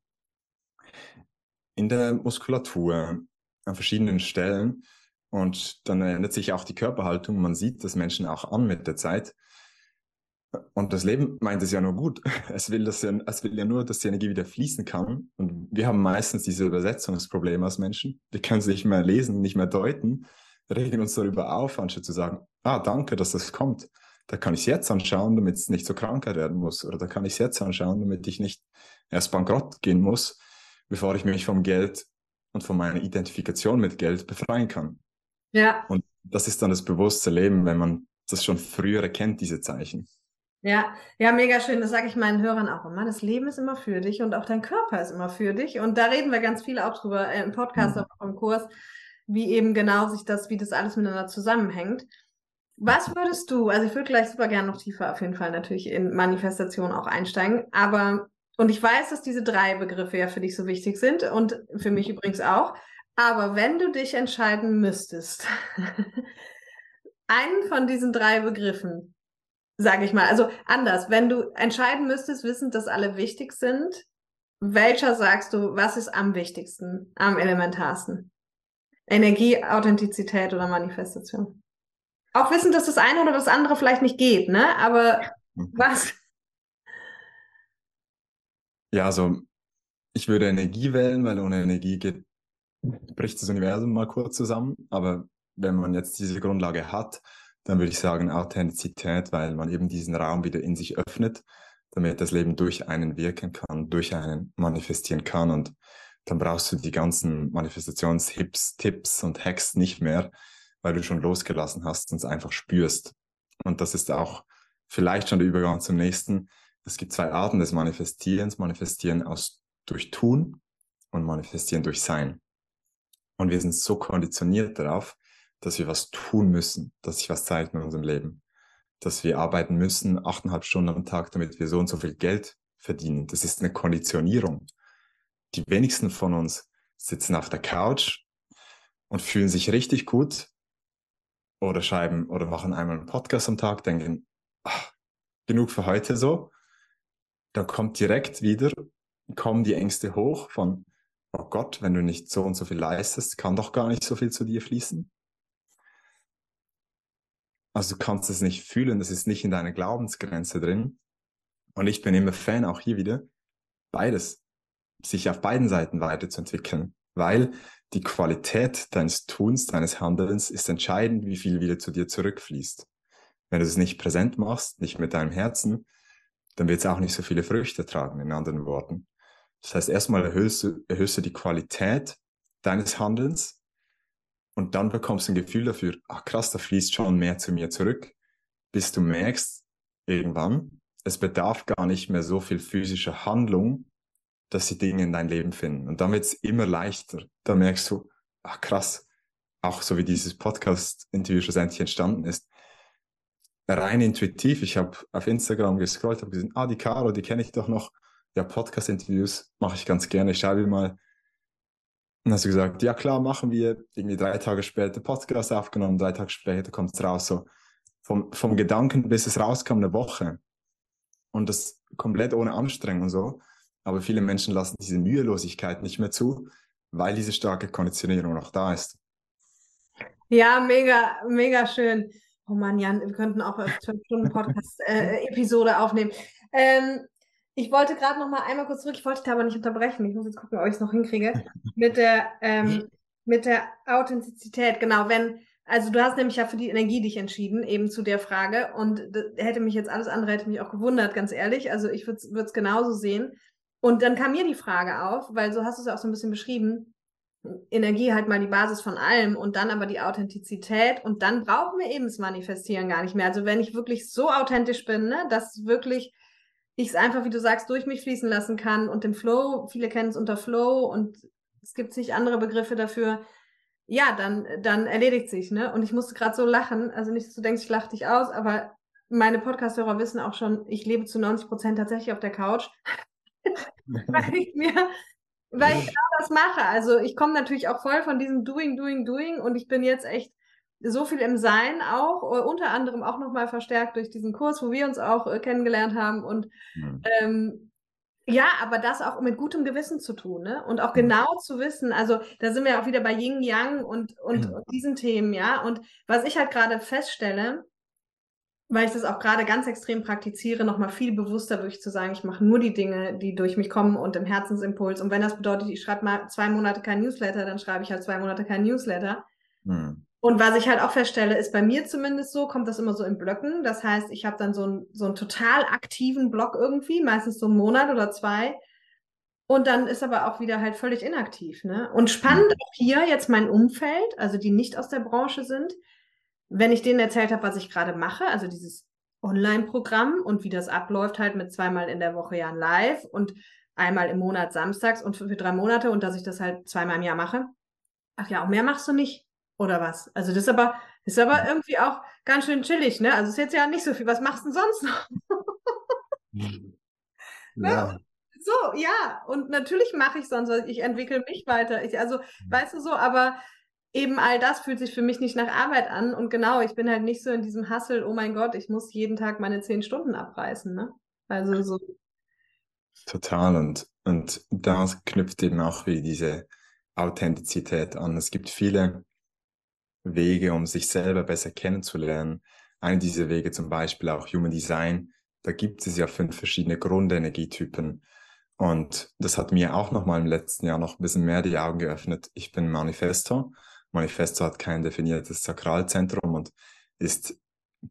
in der Muskulatur, an verschiedenen Stellen. Und dann ändert sich auch die Körperhaltung. Man sieht das Menschen auch an mit der Zeit. Und das Leben meint es ja nur gut. (laughs) Es will, dass ja, es will ja nur, dass die Energie wieder fließen kann. Und wir haben meistens diese Übersetzungsprobleme als Menschen. Wir können es nicht mehr lesen, nicht mehr deuten. Regen uns darüber auf, anstatt zu sagen, ah, danke, dass das kommt. Da kann ich es jetzt anschauen, damit es nicht so Krankheit werden muss. Oder da kann ich es jetzt anschauen, damit ich nicht erst bankrott gehen muss, bevor ich mich vom Geld und von meiner Identifikation mit Geld befreien kann. Ja. Und das ist dann das bewusste Leben, wenn man das schon früher erkennt, diese Zeichen. Ja, ja, mega schön. Das sage ich meinen Hörern auch immer. Das Leben ist immer für dich und auch dein Körper ist immer für dich. Und da reden wir ganz viel auch drüber äh, im Podcast, mhm. auch im Kurs, wie eben genau sich das, wie das alles miteinander zusammenhängt. Was würdest du, also ich würde gleich super gerne noch tiefer auf jeden Fall natürlich in Manifestation auch einsteigen, aber und ich weiß, dass diese drei Begriffe ja für dich so wichtig sind und für mich übrigens auch. Aber wenn du dich entscheiden müsstest, (laughs) einen von diesen drei Begriffen, sage ich mal, also anders, wenn du entscheiden müsstest, wissend, dass alle wichtig sind, welcher sagst du, was ist am wichtigsten, am elementarsten? Energie, Authentizität oder Manifestation? Auch wissend, dass das eine oder das andere vielleicht nicht geht, ne? Aber mhm. was? Ja, also ich würde Energie wählen, weil ohne Energie geht, bricht das Universum mal kurz zusammen. Aber wenn man jetzt diese Grundlage hat, dann würde ich sagen Authentizität, weil man eben diesen Raum wieder in sich öffnet, damit das Leben durch einen wirken kann, durch einen manifestieren kann. Und dann brauchst du die ganzen Manifestationstipps, Tipps und Hacks nicht mehr, weil du schon losgelassen hast und es einfach spürst. Und das ist auch vielleicht schon der Übergang zum nächsten es gibt zwei Arten des Manifestierens. Manifestieren aus durch Tun und Manifestieren durch Sein. Und wir sind so konditioniert darauf, dass wir was tun müssen, dass sich was zeigt in unserem Leben. Dass wir arbeiten müssen, achteinhalb Stunden am Tag, damit wir so und so viel Geld verdienen. Das ist eine Konditionierung. Die wenigsten von uns sitzen auf der Couch und fühlen sich richtig gut oder schreiben oder machen einmal einen Podcast am Tag, denken, ach, genug für heute so da kommt direkt wieder, kommen die Ängste hoch von, oh Gott, wenn du nicht so und so viel leistest, kann doch gar nicht so viel zu dir fließen. Also du kannst es nicht fühlen, das ist nicht in deiner Glaubensgrenze drin. Und ich bin immer Fan, auch hier wieder, beides, sich auf beiden Seiten weiterzuentwickeln, weil die Qualität deines Tuns, deines Handelns ist entscheidend, wie viel wieder zu dir zurückfließt. Wenn du es nicht präsent machst, nicht mit deinem Herzen, dann wird es auch nicht so viele Früchte tragen, in anderen Worten. Das heißt, erstmal erhöhst du, erhöhst du die Qualität deines Handelns und dann bekommst du ein Gefühl dafür, ach krass, da fließt schon mehr zu mir zurück, bis du merkst, irgendwann, es bedarf gar nicht mehr so viel physischer Handlung, dass die Dinge in dein Leben finden. Und dann wird es immer leichter. Da merkst du, ach krass, auch so wie dieses Podcast-Interview schlussendlich entstanden ist, rein intuitiv. Ich habe auf Instagram gescrollt, habe gesehen, ah, die Caro, die kenne ich doch noch. Ja, Podcast-Interviews mache ich ganz gerne. Ich schreibe mal. Und hast du gesagt, ja klar, machen wir. Irgendwie drei Tage später Podcast aufgenommen, drei Tage später kommt es raus. So vom, vom Gedanken, bis es rauskam, eine Woche. Und das komplett ohne Anstrengung und so. Aber viele Menschen lassen diese Mühelosigkeit nicht mehr zu, weil diese starke Konditionierung noch da ist. Ja, mega, mega schön. Oh Mann, Jan, wir könnten auch eine 12 Stunden Podcast-Episode äh, aufnehmen. Ähm, ich wollte gerade noch mal einmal kurz zurück, ich wollte dich aber nicht unterbrechen. Ich muss jetzt gucken, ob ich es noch hinkriege. (laughs) Mit der, ähm, mit der Authentizität, genau, wenn, also du hast nämlich ja für die Energie dich entschieden, eben zu der Frage. Und hätte mich jetzt alles andere, hätte mich auch gewundert, ganz ehrlich. Also ich würde es genauso sehen. Und dann kam mir die Frage auf, weil so hast du es ja auch so ein bisschen beschrieben. Energie halt mal die Basis von allem und dann aber die Authentizität und dann brauchen wir eben das Manifestieren gar nicht mehr. Also wenn ich wirklich so authentisch bin, ne, dass wirklich ich es einfach, wie du sagst, durch mich fließen lassen kann und den Flow, viele kennen es unter Flow und es gibt sich andere Begriffe dafür, ja, dann, dann erledigt sich, ne? Und ich musste gerade so lachen, also nicht, dass du denkst, ich lache dich aus, aber meine Podcast-Hörer wissen auch schon, ich lebe zu 90 Prozent tatsächlich auf der Couch, (laughs) weil ich mir, weil ich genau das mache. Also ich komme natürlich auch voll von diesem Doing, Doing, Doing und ich bin jetzt echt so viel im Sein auch, äh, unter anderem auch nochmal verstärkt durch diesen Kurs, wo wir uns auch äh, kennengelernt haben. Und mhm. ähm, ja, aber das auch mit gutem Gewissen zu tun, ne? Und auch mhm. genau zu wissen, also da sind wir auch wieder bei Yin Yang und, und, mhm. und diesen Themen, ja. Und was ich halt gerade feststelle, weil ich das auch gerade ganz extrem praktiziere, nochmal viel bewusster durch zu sagen, ich mache nur die Dinge, die durch mich kommen und im Herzensimpuls. Und wenn das bedeutet, ich schreibe mal zwei Monate kein Newsletter, dann schreibe ich halt zwei Monate kein Newsletter. Mhm. Und was ich halt auch feststelle, ist bei mir zumindest so, kommt das immer so in Blöcken. Das heißt, ich habe dann so, ein, so einen total aktiven Block irgendwie, meistens so einen Monat oder zwei. Und dann ist aber auch wieder halt völlig inaktiv. Ne? Und spannend auch hier jetzt mein Umfeld, also die nicht aus der Branche sind, wenn ich denen erzählt habe, was ich gerade mache, also dieses Online-Programm und wie das abläuft, halt mit zweimal in der Woche ja Live und einmal im Monat samstags und für, für drei Monate und dass ich das halt zweimal im Jahr mache. Ach ja, auch mehr machst du nicht. Oder was? Also das ist aber, ist aber irgendwie auch ganz schön chillig, ne? Also ist jetzt ja nicht so viel. Was machst du denn sonst noch? (laughs) Ne? ja. So, ja. Und natürlich mache ich sonst was. Ich entwickle mich weiter. Ich, also, weißt du so, aber eben all das fühlt sich für mich nicht nach Arbeit an. Und genau, ich bin halt nicht so in diesem Hassel, oh mein Gott, ich muss jeden Tag meine zehn Stunden abreißen, ne? Also so. Total. Und, und da knüpft eben auch wie diese Authentizität an. Es gibt viele Wege, um sich selber besser kennenzulernen. Eine dieser Wege zum Beispiel auch Human Design. Da gibt es ja fünf verschiedene Grundenergietypen. Und das hat mir auch noch mal im letzten Jahr noch ein bisschen mehr die Augen geöffnet. Ich bin Manifestor. Manifestor hat kein definiertes Sakralzentrum und ist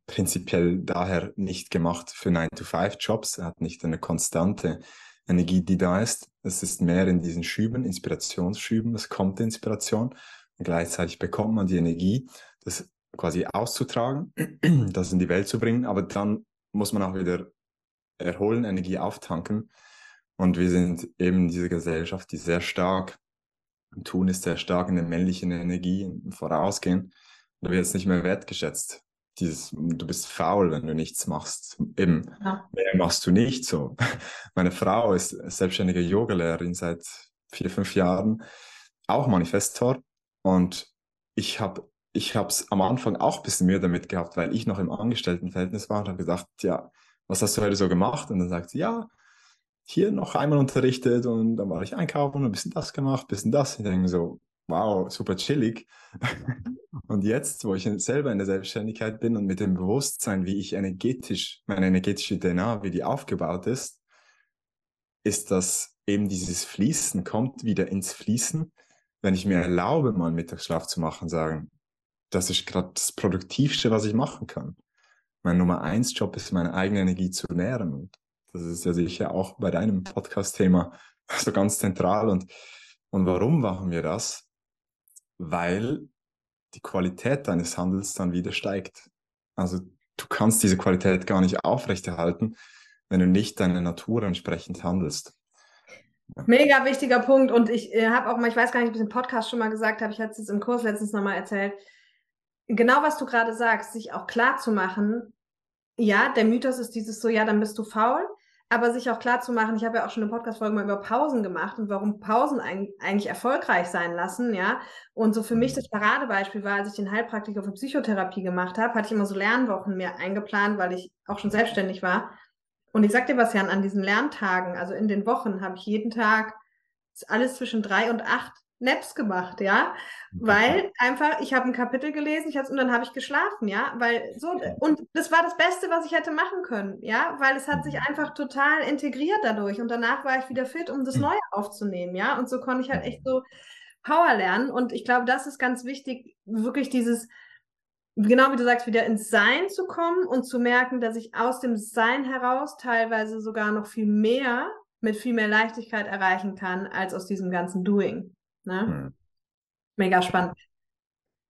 prinzipiell daher nicht gemacht für 9-to-5-Jobs. Er hat nicht eine konstante Energie, die da ist. Es ist mehr in diesen Schüben, Inspirationsschüben. Es kommt Inspiration gleichzeitig bekommt man die Energie, das quasi auszutragen, (clears throat) das in die Welt zu bringen, aber dann muss man auch wieder erholen, Energie auftanken. Und wir sind eben diese Gesellschaft, die sehr stark im Tun ist, sehr stark in der männlichen Energie vorausgehen. Da wird es nicht mehr wertgeschätzt. Dieses, du bist faul, wenn du nichts machst. Eben, ja. mehr machst du nicht so. (laughs) Meine Frau ist selbstständige Yogalehrerin seit vier, fünf Jahren, auch Manifestor und ich habe ich es am Anfang auch ein bisschen Mühe damit gehabt, weil ich noch im Angestelltenverhältnis war und habe gesagt, ja, was hast du heute so gemacht? Und dann sagt sie, ja, hier noch einmal unterrichtet und dann war ich einkaufen und ein bisschen das gemacht, ein bisschen das. Ich denke so, wow, super chillig. (laughs) und jetzt, wo ich selber in der Selbstständigkeit bin und mit dem Bewusstsein, wie ich energetisch, meine energetische DNA, wie die aufgebaut ist, ist das eben dieses Fließen, kommt wieder ins Fließen wenn ich mir erlaube, mal Mittagsschlaf zu machen, sagen, das ist gerade das Produktivste, was ich machen kann. Mein Nummer eins Job ist, meine eigene Energie zu nähren. Und das ist ja sicher auch bei deinem Podcast-Thema (laughs) so ganz zentral. Und, und warum machen wir das? Weil die Qualität deines Handels dann wieder steigt. Also du kannst diese Qualität gar nicht aufrechterhalten, wenn du nicht deiner Natur entsprechend handelst. Mega wichtiger Punkt. Und ich äh, habe auch mal, ich weiß gar nicht, ob ich im Podcast schon mal gesagt habe, ich hatte es im Kurs letztens nochmal erzählt. Genau, was du gerade sagst, sich auch klar zu machen, ja, der Mythos ist dieses so, ja, dann bist du faul, aber sich auch klar zu machen, ich habe ja auch schon eine Podcast-Folge mal über Pausen gemacht und warum Pausen eigentlich erfolgreich sein lassen, ja. Und so für mich das Paradebeispiel war, als ich den Heilpraktiker für Psychotherapie gemacht habe, hatte ich immer so Lernwochen mir eingeplant, weil ich auch schon selbstständig war. Und ich sag dir was, Jan, an diesen Lerntagen, also in den Wochen, habe ich jeden Tag alles zwischen drei und acht Naps gemacht, ja, weil einfach ich habe ein Kapitel gelesen, ich und dann habe ich geschlafen, ja, weil so und das war das Beste, was ich hätte machen können, ja, weil es hat sich mhm. einfach total integriert dadurch und danach war ich wieder fit, um das mhm. Neue aufzunehmen, ja, und so konnte ich halt echt so Power lernen. Und ich glaube, das ist ganz wichtig, wirklich dieses genau wie du sagst, wieder ins Sein zu kommen und zu merken, dass ich aus dem Sein heraus teilweise sogar noch viel mehr mit viel mehr Leichtigkeit erreichen kann, als aus diesem ganzen Doing. Ne? Hm. Mega spannend.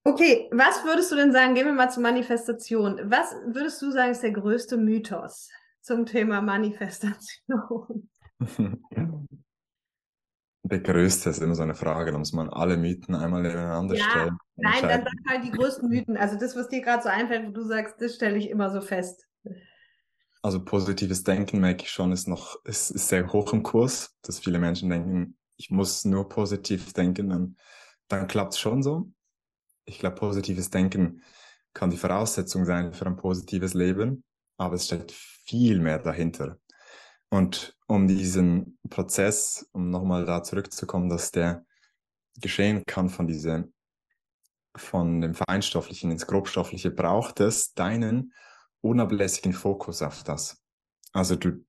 Okay, was würdest du denn sagen? Gehen wir mal zur Manifestation. Was würdest du sagen, ist der größte Mythos zum Thema Manifestation? (laughs) (laughs) Der größte ist immer so eine Frage, da muss man alle Mythen einmal nebeneinander ja, stellen. Nein, dann sag halt die größten Mythen. Also das, was dir gerade so einfällt, wo du sagst, das stelle ich immer so fest. Also positives Denken merke ich schon, ist noch ist, ist sehr hoch im Kurs, dass viele Menschen denken, ich muss nur positiv denken, dann, dann klappt es schon so. Ich glaube, positives Denken kann die Voraussetzung sein für ein positives Leben, aber es steckt viel mehr dahinter. Und um diesen Prozess, um nochmal da zurückzukommen, dass der geschehen kann von diesem, von dem Feinstofflichen ins Grobstoffliche, braucht es deinen unablässigen Fokus auf das. Also du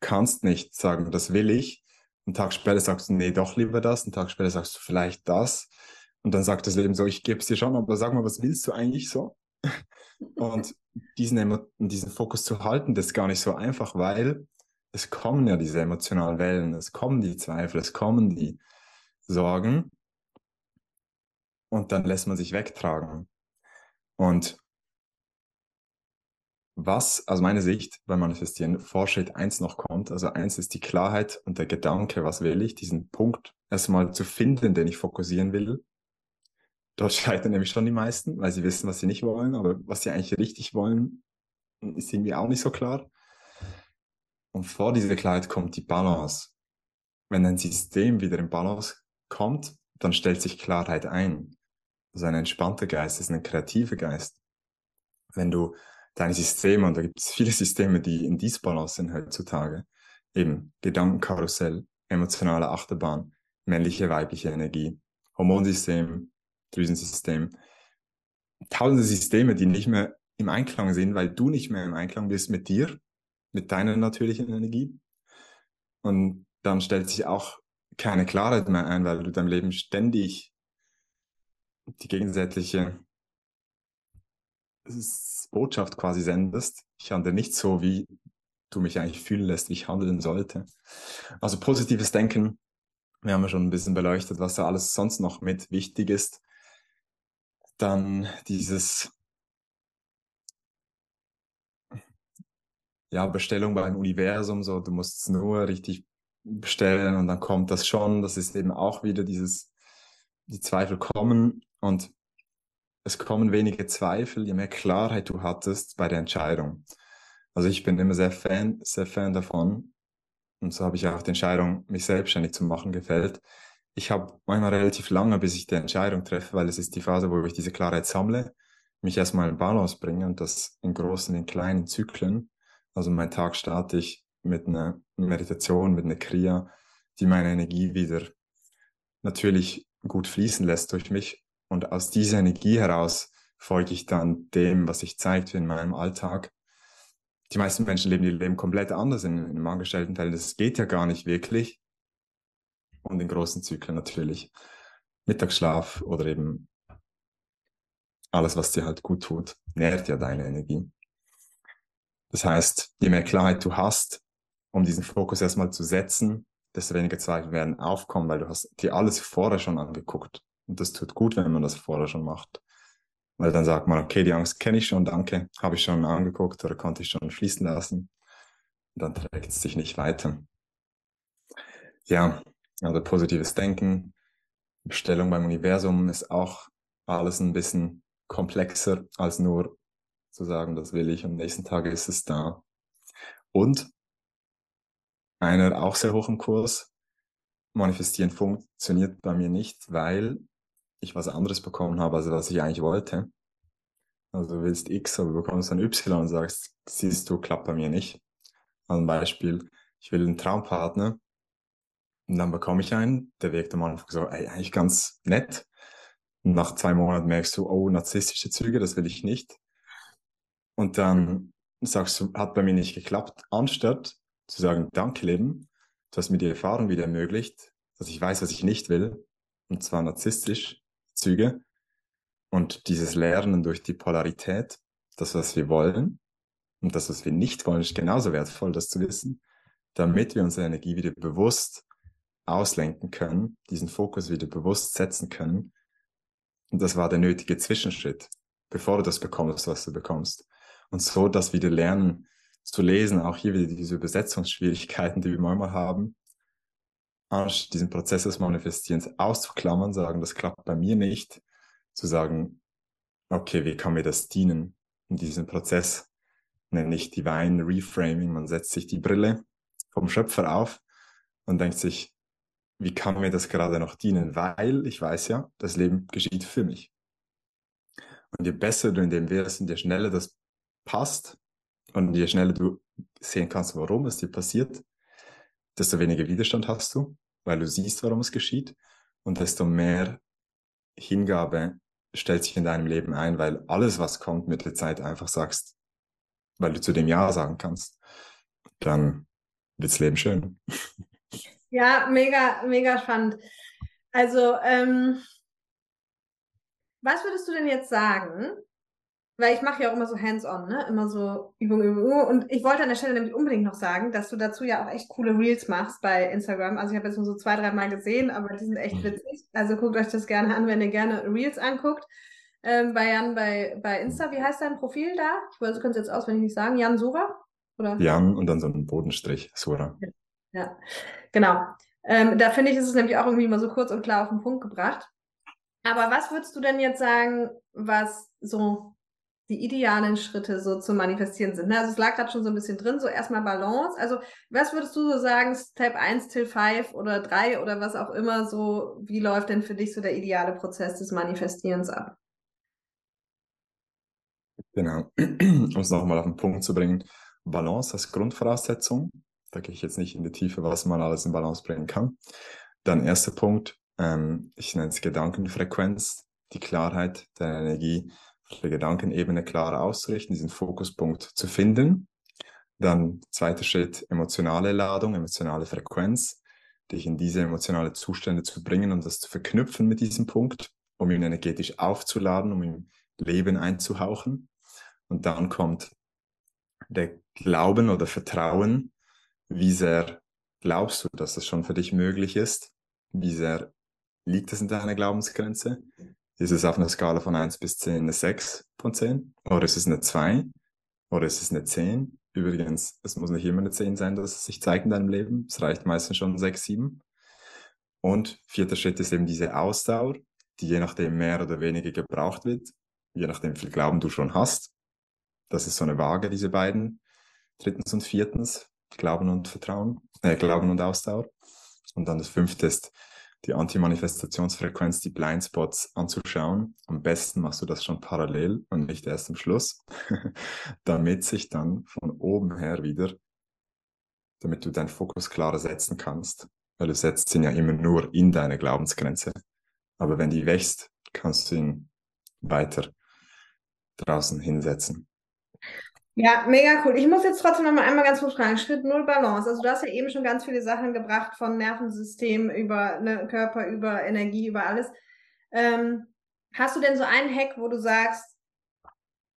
kannst nicht sagen, das will ich. Einen Tag später sagst du, nee, doch lieber das. Einen Tag später sagst du vielleicht das. Und dann sagt das Leben so, ich gebe es dir schon, aber sag mal, was willst du eigentlich so? (laughs) Und diesen, diesen Fokus zu halten, das ist gar nicht so einfach, weil es kommen ja diese emotionalen Wellen, es kommen die Zweifel, es kommen die Sorgen. Und dann lässt man sich wegtragen. Und was aus meiner Sicht beim Manifestieren vor Schritt 1 noch kommt, also eins ist die Klarheit und der Gedanke, was will ich, diesen Punkt erstmal zu finden, den ich fokussieren will. Dort (laughs) scheitern nämlich schon die meisten, weil sie wissen, was sie nicht wollen, aber was sie eigentlich richtig wollen, ist irgendwie auch nicht so klar. Und vor dieser Klarheit kommt die Balance. Wenn ein System wieder in Balance kommt, dann stellt sich Klarheit ein. Also ein entspannter Geist ist ein kreativer Geist. Wenn du deine Systeme, und da gibt es (laughs) viele Systeme, die in Disbalance sind heutzutage, eben Gedankenkarussell, emotionale Achterbahn, männliche, weibliche Energie, Hormonsystem, Drüsensystem, tausende Systeme, die nicht mehr im Einklang sind, weil du nicht mehr im Einklang bist mit dir, mit deiner natürlichen Energie. Und dann stellt sich auch keine Klarheit mehr ein, weil du deinem Leben ständig die gegensätzliche Botschaft quasi sendest. Ich handle nicht so, wie du mich eigentlich fühlen lässt, wie ich handeln sollte. Also positives Denken, wir haben ja schon ein bisschen beleuchtet, was da alles sonst noch mit wichtig ist. Dann dieses ja, Bestellung beim Universum, so du musst es nur richtig bestellen und dann kommt das schon. Das ist eben auch wieder dieses, die Zweifel kommen und es kommen wenige Zweifel, je mehr Klarheit du hattest bei der Entscheidung. Also ich bin immer sehr Fan, sehr Fan davon. Und so habe ich auch die Entscheidung, mich selbstständig zu machen, gefällt. Ich habe manchmal relativ lange, bis ich die Entscheidung treffe, weil es ist die Phase, wo ich diese Klarheit sammle, mich erstmal in Balance bringe und das in großen, in kleinen Zyklen. Also mein Tag starte ich mit einer Meditation, mit einer Kriya, die meine Energie wieder natürlich gut fließen lässt durch mich. Und aus dieser Energie heraus folge ich dann dem, was sich zeigt in meinem Alltag. Die meisten Menschen leben ihr Leben komplett anders in, in einem Angestelltenteil. Das geht ja gar nicht wirklich. Und in großen Zyklen natürlich. Mittagsschlaf oder eben alles, was dir halt gut tut, nährt ja deine Energie. Das heißt, je mehr Klarheit du hast, um diesen Fokus erstmal zu setzen, desto weniger Zweifel werden aufkommen, weil du hast dir alles vorher schon angeguckt. Und das tut gut, wenn man das vorher schon macht. Weil dann sagt man, okay, die Angst kenne ich schon, danke, habe ich schon angeguckt oder konnte ich schon schließen lassen. Und dann trägt es sich nicht weiter. Ja, also positives Denken, Bestellung beim Universum ist auch alles ein bisschen komplexer als nur zu sagen, das will ich, am nächsten Tag ist es da. Und einer auch sehr hoch im Kurs, manifestieren funktioniert bei mir nicht, weil ich was anderes bekommen habe, als was ich eigentlich wollte. Also du willst X, aber bekommst ein Y und sagst, siehst du, klappt bei mir nicht. Also ein Beispiel, ich will einen Traumpartner, Und dann bekomme ich einen, der wirkt am Anfang so, ey, eigentlich ganz nett. Und nach zwei Monaten merkst du, oh, narzisstische Züge, das will ich nicht. Und dann sagst du, hat bei mir nicht geklappt, anstatt zu sagen, danke Leben, du hast mir die Erfahrung wieder ermöglicht, dass ich weiß, was ich nicht will, und zwar narzisstisch Züge. Und dieses Lernen durch die Polarität, das, was wir wollen und das, was wir nicht wollen, ist genauso wertvoll, das zu wissen, damit wir unsere Energie wieder bewusst auslenken können, diesen Fokus wieder bewusst setzen können. Und das war der nötige Zwischenschritt, bevor du das bekommst, was du bekommst. Und so das wieder lernen zu lesen, auch hier wieder diese Übersetzungsschwierigkeiten, die wir manchmal haben, diesen Prozess des Manifestierens auszuklammern, sagen, das klappt bei mir nicht, zu sagen, okay, wie kann mir das dienen? In diesem Prozess nenne ich Divine Reframing. Man setzt sich die Brille vom Schöpfer auf und denkt sich, wie kann mir das gerade noch dienen? Weil ich weiß ja, das Leben geschieht für mich. Und je besser du in dem wirst und je schneller das passt und je schneller du sehen kannst, warum es dir passiert, desto weniger Widerstand hast du, weil du siehst, warum es geschieht und desto mehr Hingabe stellt sich in deinem Leben ein, weil alles, was kommt mit der Zeit, einfach sagst, weil du zu dem Ja sagen kannst, dann wird das Leben schön. (laughs) Ja, mega, mega spannend. Also, ähm, was würdest du denn jetzt sagen? Weil ich mache ja auch immer so hands-on, ne? Immer so Übung, Übung, Übung. Und ich wollte an der Stelle nämlich unbedingt noch sagen, dass du dazu ja auch echt coole Reels machst bei Instagram. Also ich habe jetzt nur so zwei, drei Mal gesehen, aber die sind echt mhm. witzig. Also guckt euch das gerne an, wenn ihr gerne Reels anguckt. Ähm, bei Jan bei, bei Insta, wie heißt dein Profil da? Ich weiß, du kannst jetzt auswendig nicht sagen. Jan Sura? Oder? Jan und dann so ein Bodenstrich, Sura. Ja, ja. genau. Ähm, da finde ich, ist es nämlich auch irgendwie mal so kurz und klar auf den Punkt gebracht. Aber was würdest du denn jetzt sagen, was so die idealen Schritte so zu manifestieren sind. Ne? Also es lag gerade schon so ein bisschen drin, so erstmal Balance. Also was würdest du so sagen, Step 1 till 5 oder 3 oder was auch immer, so wie läuft denn für dich so der ideale Prozess des Manifestierens ab? Genau, um es nochmal auf den Punkt zu bringen, Balance als Grundvoraussetzung. Da gehe ich jetzt nicht in die Tiefe, was man alles in Balance bringen kann. Dann erster Punkt, ähm, ich nenne es Gedankenfrequenz, die Klarheit der Energie Gedankenebene klar auszurichten, diesen Fokuspunkt zu finden. Dann zweiter Schritt, emotionale Ladung, emotionale Frequenz, dich in diese emotionale Zustände zu bringen und das zu verknüpfen mit diesem Punkt, um ihn energetisch aufzuladen, um ihm Leben einzuhauchen. Und dann kommt der Glauben oder Vertrauen. Wie sehr glaubst du, dass das schon für dich möglich ist? Wie sehr liegt es in deiner Glaubensgrenze? Ist es auf einer Skala von 1 bis 10 eine 6 von 10? Oder ist es eine 2? Oder ist es eine 10? Übrigens, es muss nicht immer eine 10 sein, dass es sich zeigt in deinem Leben. Es reicht meistens schon 6, 7. Und vierter Schritt ist eben diese Ausdauer, die je nachdem mehr oder weniger gebraucht wird, je nachdem, wie viel Glauben du schon hast. Das ist so eine Waage, diese beiden. Drittens und viertens, Glauben und Vertrauen, äh, Glauben und Ausdauer. Und dann das fünfte ist die Anti-Manifestationsfrequenz, die Blindspots anzuschauen. Am besten machst du das schon parallel und nicht erst am Schluss, (laughs) damit sich dann von oben her wieder, damit du deinen Fokus klarer setzen kannst. Weil du setzt ihn ja immer nur in deine Glaubensgrenze. Aber wenn die wächst, kannst du ihn weiter draußen hinsetzen. Ja, mega cool. Ich muss jetzt trotzdem noch mal einmal ganz kurz fragen. Schritt Null Balance. Also du hast ja eben schon ganz viele Sachen gebracht von Nervensystem über ne, Körper, über Energie, über alles. Ähm, hast du denn so einen Hack, wo du sagst,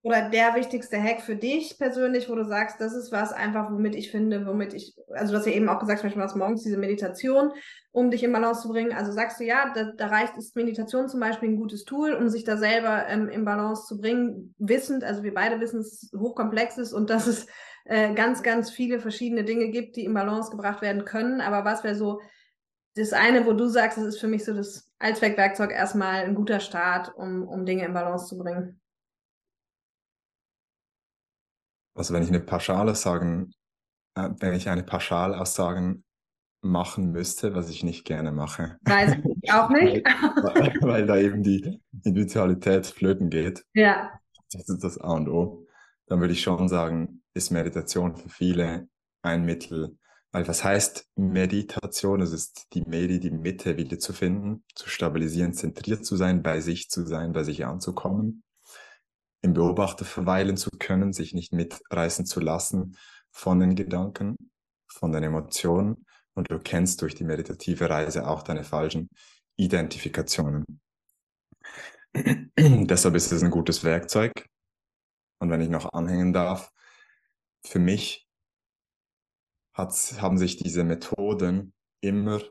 oder der wichtigste Hack für dich persönlich, wo du sagst, das ist was einfach, womit ich finde, womit ich, also du hast ja eben auch gesagt, zum Beispiel was morgens diese Meditation, um dich in Balance zu bringen. Also sagst du, ja, da, da reicht, ist Meditation zum Beispiel ein gutes Tool, um sich da selber ähm, in Balance zu bringen, wissend, also wir beide wissen, dass es hochkomplex ist und (laughs) dass es äh, ganz, ganz viele verschiedene Dinge gibt, die in Balance gebracht werden können. Aber was wäre so das eine, wo du sagst, das ist für mich so das Allzweckwerkzeug erstmal ein guter Start, um, um Dinge in Balance zu bringen? Also wenn ich eine Pauschale sagen, äh, wenn ich eine Pauschalaussagen machen müsste, was ich nicht gerne mache. Weiß ich auch nicht. weil, weil, da eben die Individualität flöten geht. Ja. Das ist das A und O. Dann würde ich schon sagen, ist Meditation für viele ein Mittel, Weil was heißt Meditation? Es ist die Medi, die Mitte wieder zu finden, zu stabilisieren, zentriert zu sein, bei sich zu sein, bei sich anzukommen, im Beobachter verweilen zu können, sich nicht mitreißen zu lassen von den Gedanken, von den Emotionen. Und du kennst durch die meditative Reise auch deine falschen Identifikationen. (clears throat) Deshalb ist es ein gutes Werkzeug. Und wenn ich noch anhängen darf, für mich haben sich diese Methoden immer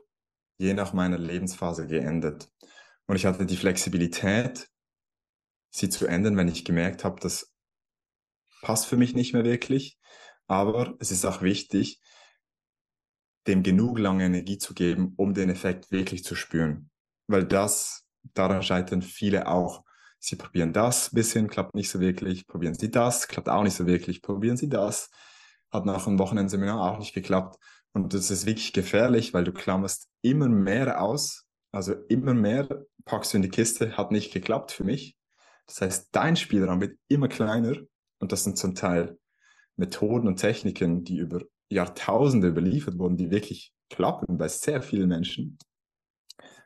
je nach meiner Lebensphase geändert. Und ich hatte die Flexibilität, sie zu ändern, wenn ich gemerkt habe, das passt für mich nicht mehr wirklich. Aber es ist auch wichtig, dem genug lange Energie zu geben, um den Effekt wirklich zu spüren. Weil das, daran scheitern viele auch. Sie probieren das bisschen, klappt nicht so wirklich, probieren sie das, klappt auch nicht so wirklich, probieren sie das, hat nach einem Wochenendseminar auch nicht geklappt. Und das ist wirklich gefährlich, weil du klammerst immer mehr aus. Also immer mehr packst du in die Kiste, hat nicht geklappt für mich. Das heißt, dein Spielraum wird immer kleiner. Und das sind zum Teil Methoden und Techniken, die über Jahrtausende überliefert wurden, die wirklich klappen bei sehr vielen Menschen.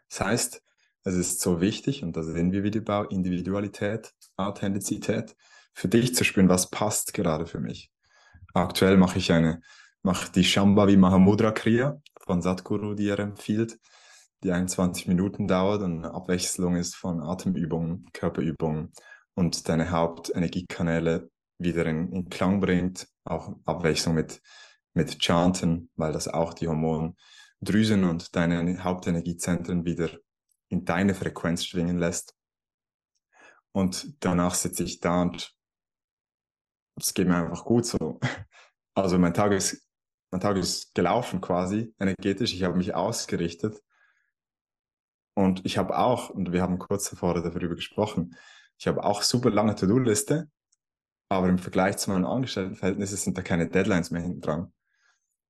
Das heißt, es ist so wichtig, und da sehen wir wieder bei Individualität, Authentizität, für dich zu spüren, was passt gerade für mich. Aktuell mache ich eine, mache die Shambhavi Mahamudra Kriya von Sadhguru, die er empfiehlt, die 21 Minuten dauert und eine Abwechslung ist von Atemübungen, Körperübungen und deine Hauptenergiekanäle wieder in, in Klang bringt, auch Abwechslung mit, mit Chanten, weil das auch die Hormondrüsen und deine Hauptenergiezentren wieder in deine Frequenz schwingen lässt. Und danach sitze ich da und es geht mir einfach gut so. Also mein Tag ist, mein Tag ist gelaufen quasi, energetisch. Ich habe mich ausgerichtet. Und ich habe auch, und wir haben kurz davor darüber gesprochen, ich habe auch super lange To-Do-Liste, aber im Vergleich zu meinen Angestelltenverhältnissen sind da keine Deadlines mehr hinten dran.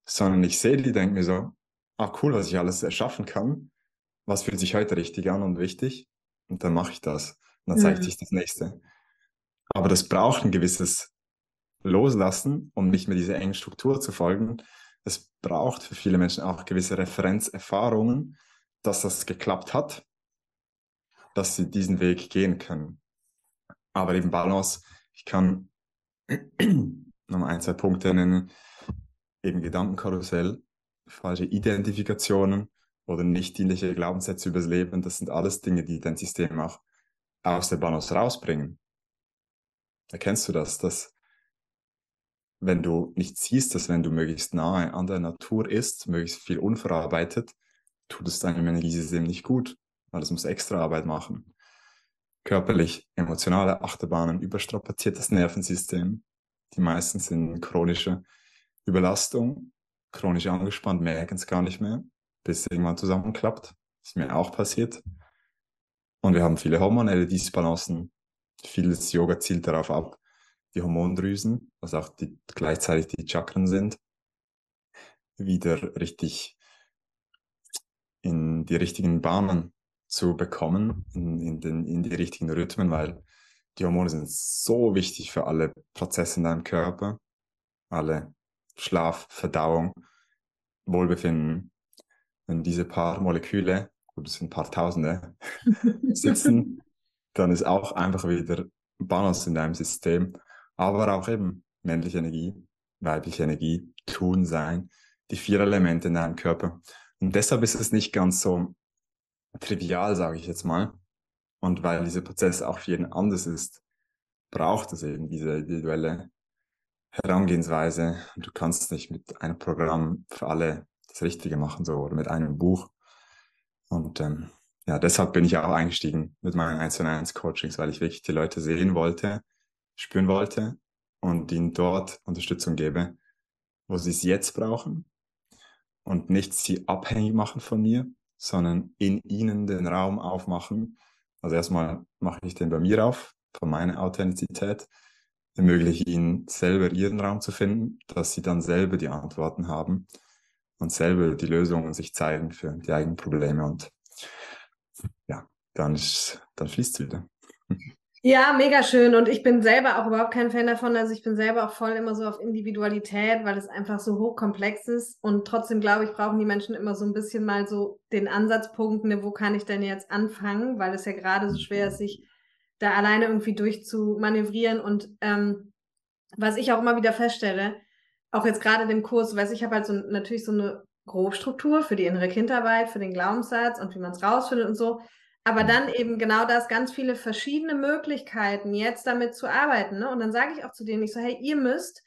Sondern ich sehe die, denke mir so, ah cool, was ich alles erschaffen kann. Was fühlt sich heute richtig an und wichtig? Und dann mache ich das. Und dann zeigt mhm. sich das nächste. Aber das braucht ein gewisses loslassen, um nicht mehr dieser engen Struktur zu folgen. Es braucht für viele Menschen auch gewisse Referenzerfahrungen, dass das geklappt hat, dass sie diesen Weg gehen können. Aber eben Balance, ich kann (clears throat) noch ein, zwei Punkte nennen, eben Gedankenkarussell, falsche Identifikationen oder nicht dienliche Glaubenssätze übers Leben, das sind alles Dinge, die dein System auch aus der Balance rausbringen. Erkennst du das, dass wenn du nicht siehst, dass wenn du möglichst nahe an der Natur ist, möglichst viel unverarbeitet, tut es deinem Energiesystem nicht gut, weil es muss extra Arbeit machen. Körperlich, emotionale Achterbahnen, überstrapaziertes Nervensystem. Die meisten sind chronische Überlastung, chronisch angespannt, merken es gar nicht mehr, bis es irgendwann zusammenklappt. Ist mir auch passiert. Und wir haben viele hormonelle Disbalancen. Vieles Yoga zielt darauf ab, die Hormondrüsen, was auch die, gleichzeitig die Chakren sind, wieder richtig in die richtigen Bahnen zu bekommen, in, in, den, in die richtigen Rhythmen, weil die Hormone sind so wichtig für alle Prozesse in deinem Körper, alle Schlaf, Verdauung, Wohlbefinden. Wenn diese paar Moleküle, gut, das sind ein paar Tausende, (laughs) sitzen, dann ist auch einfach wieder Balance in deinem System aber auch eben männliche Energie, weibliche Energie, tun, sein, die vier Elemente in deinem Körper. Und deshalb ist es nicht ganz so trivial, sage ich jetzt mal. Und weil dieser Prozess auch für jeden anders ist, braucht es eben diese individuelle Herangehensweise. Und du kannst nicht mit einem Programm für alle das Richtige machen, so oder mit einem Buch. Und ähm, ja, deshalb bin ich auch eingestiegen mit meinen 1 1 Coachings, weil ich wirklich die Leute sehen wollte, spüren wollte und ihnen dort Unterstützung gebe, wo sie es jetzt brauchen und nicht sie abhängig machen von mir, sondern in ihnen den Raum aufmachen. Also erstmal mache ich den bei mir auf, von meiner Authentizität, ermögliche ihnen selber ihren Raum zu finden, dass sie dann selber die Antworten haben und selber die Lösungen sich zeigen für die eigenen Probleme und ja, dann, ist, dann fließt es wieder. Ja, mega schön. Und ich bin selber auch überhaupt kein Fan davon. Also ich bin selber auch voll immer so auf Individualität, weil es einfach so hochkomplex ist. Und trotzdem glaube ich, brauchen die Menschen immer so ein bisschen mal so den Ansatzpunkt, ne, wo kann ich denn jetzt anfangen, weil es ja gerade so schwer ist, sich da alleine irgendwie durchzumanövrieren. Und ähm, was ich auch immer wieder feststelle, auch jetzt gerade dem Kurs, weiß ich habe halt so natürlich so eine Grobstruktur für die innere Kindarbeit, für den Glaubenssatz und wie man es rausfindet und so. Aber dann eben genau das, ganz viele verschiedene Möglichkeiten, jetzt damit zu arbeiten. Ne? Und dann sage ich auch zu denen, ich so, hey, ihr müsst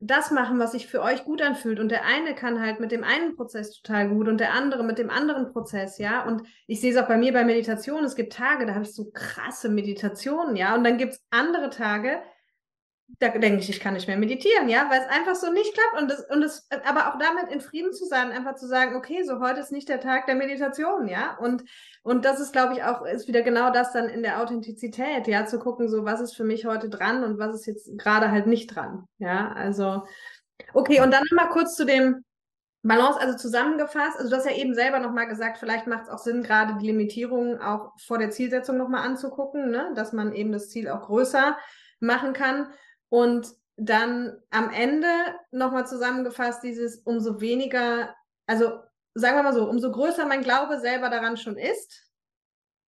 das machen, was sich für euch gut anfühlt. Und der eine kann halt mit dem einen Prozess total gut und der andere mit dem anderen Prozess, ja. Und ich sehe es auch bei mir bei Meditation. Es gibt Tage, da habe ich so krasse Meditationen, ja. Und dann gibt es andere Tage, da denke ich, ich kann nicht mehr meditieren, ja, weil es einfach so nicht klappt und es, und es, aber auch damit in Frieden zu sein, einfach zu sagen, okay, so heute ist nicht der Tag der Meditation, ja, und, und das ist, glaube ich, auch, ist wieder genau das dann in der Authentizität, ja, zu gucken, so, was ist für mich heute dran und was ist jetzt gerade halt nicht dran, ja, also, okay, und dann nochmal kurz zu dem Balance, also zusammengefasst, also du hast ja eben selber nochmal gesagt, vielleicht macht es auch Sinn, gerade die Limitierungen auch vor der Zielsetzung nochmal anzugucken, ne, dass man eben das Ziel auch größer machen kann. Und dann am Ende nochmal zusammengefasst, dieses umso weniger, also sagen wir mal so, umso größer mein Glaube selber daran schon ist,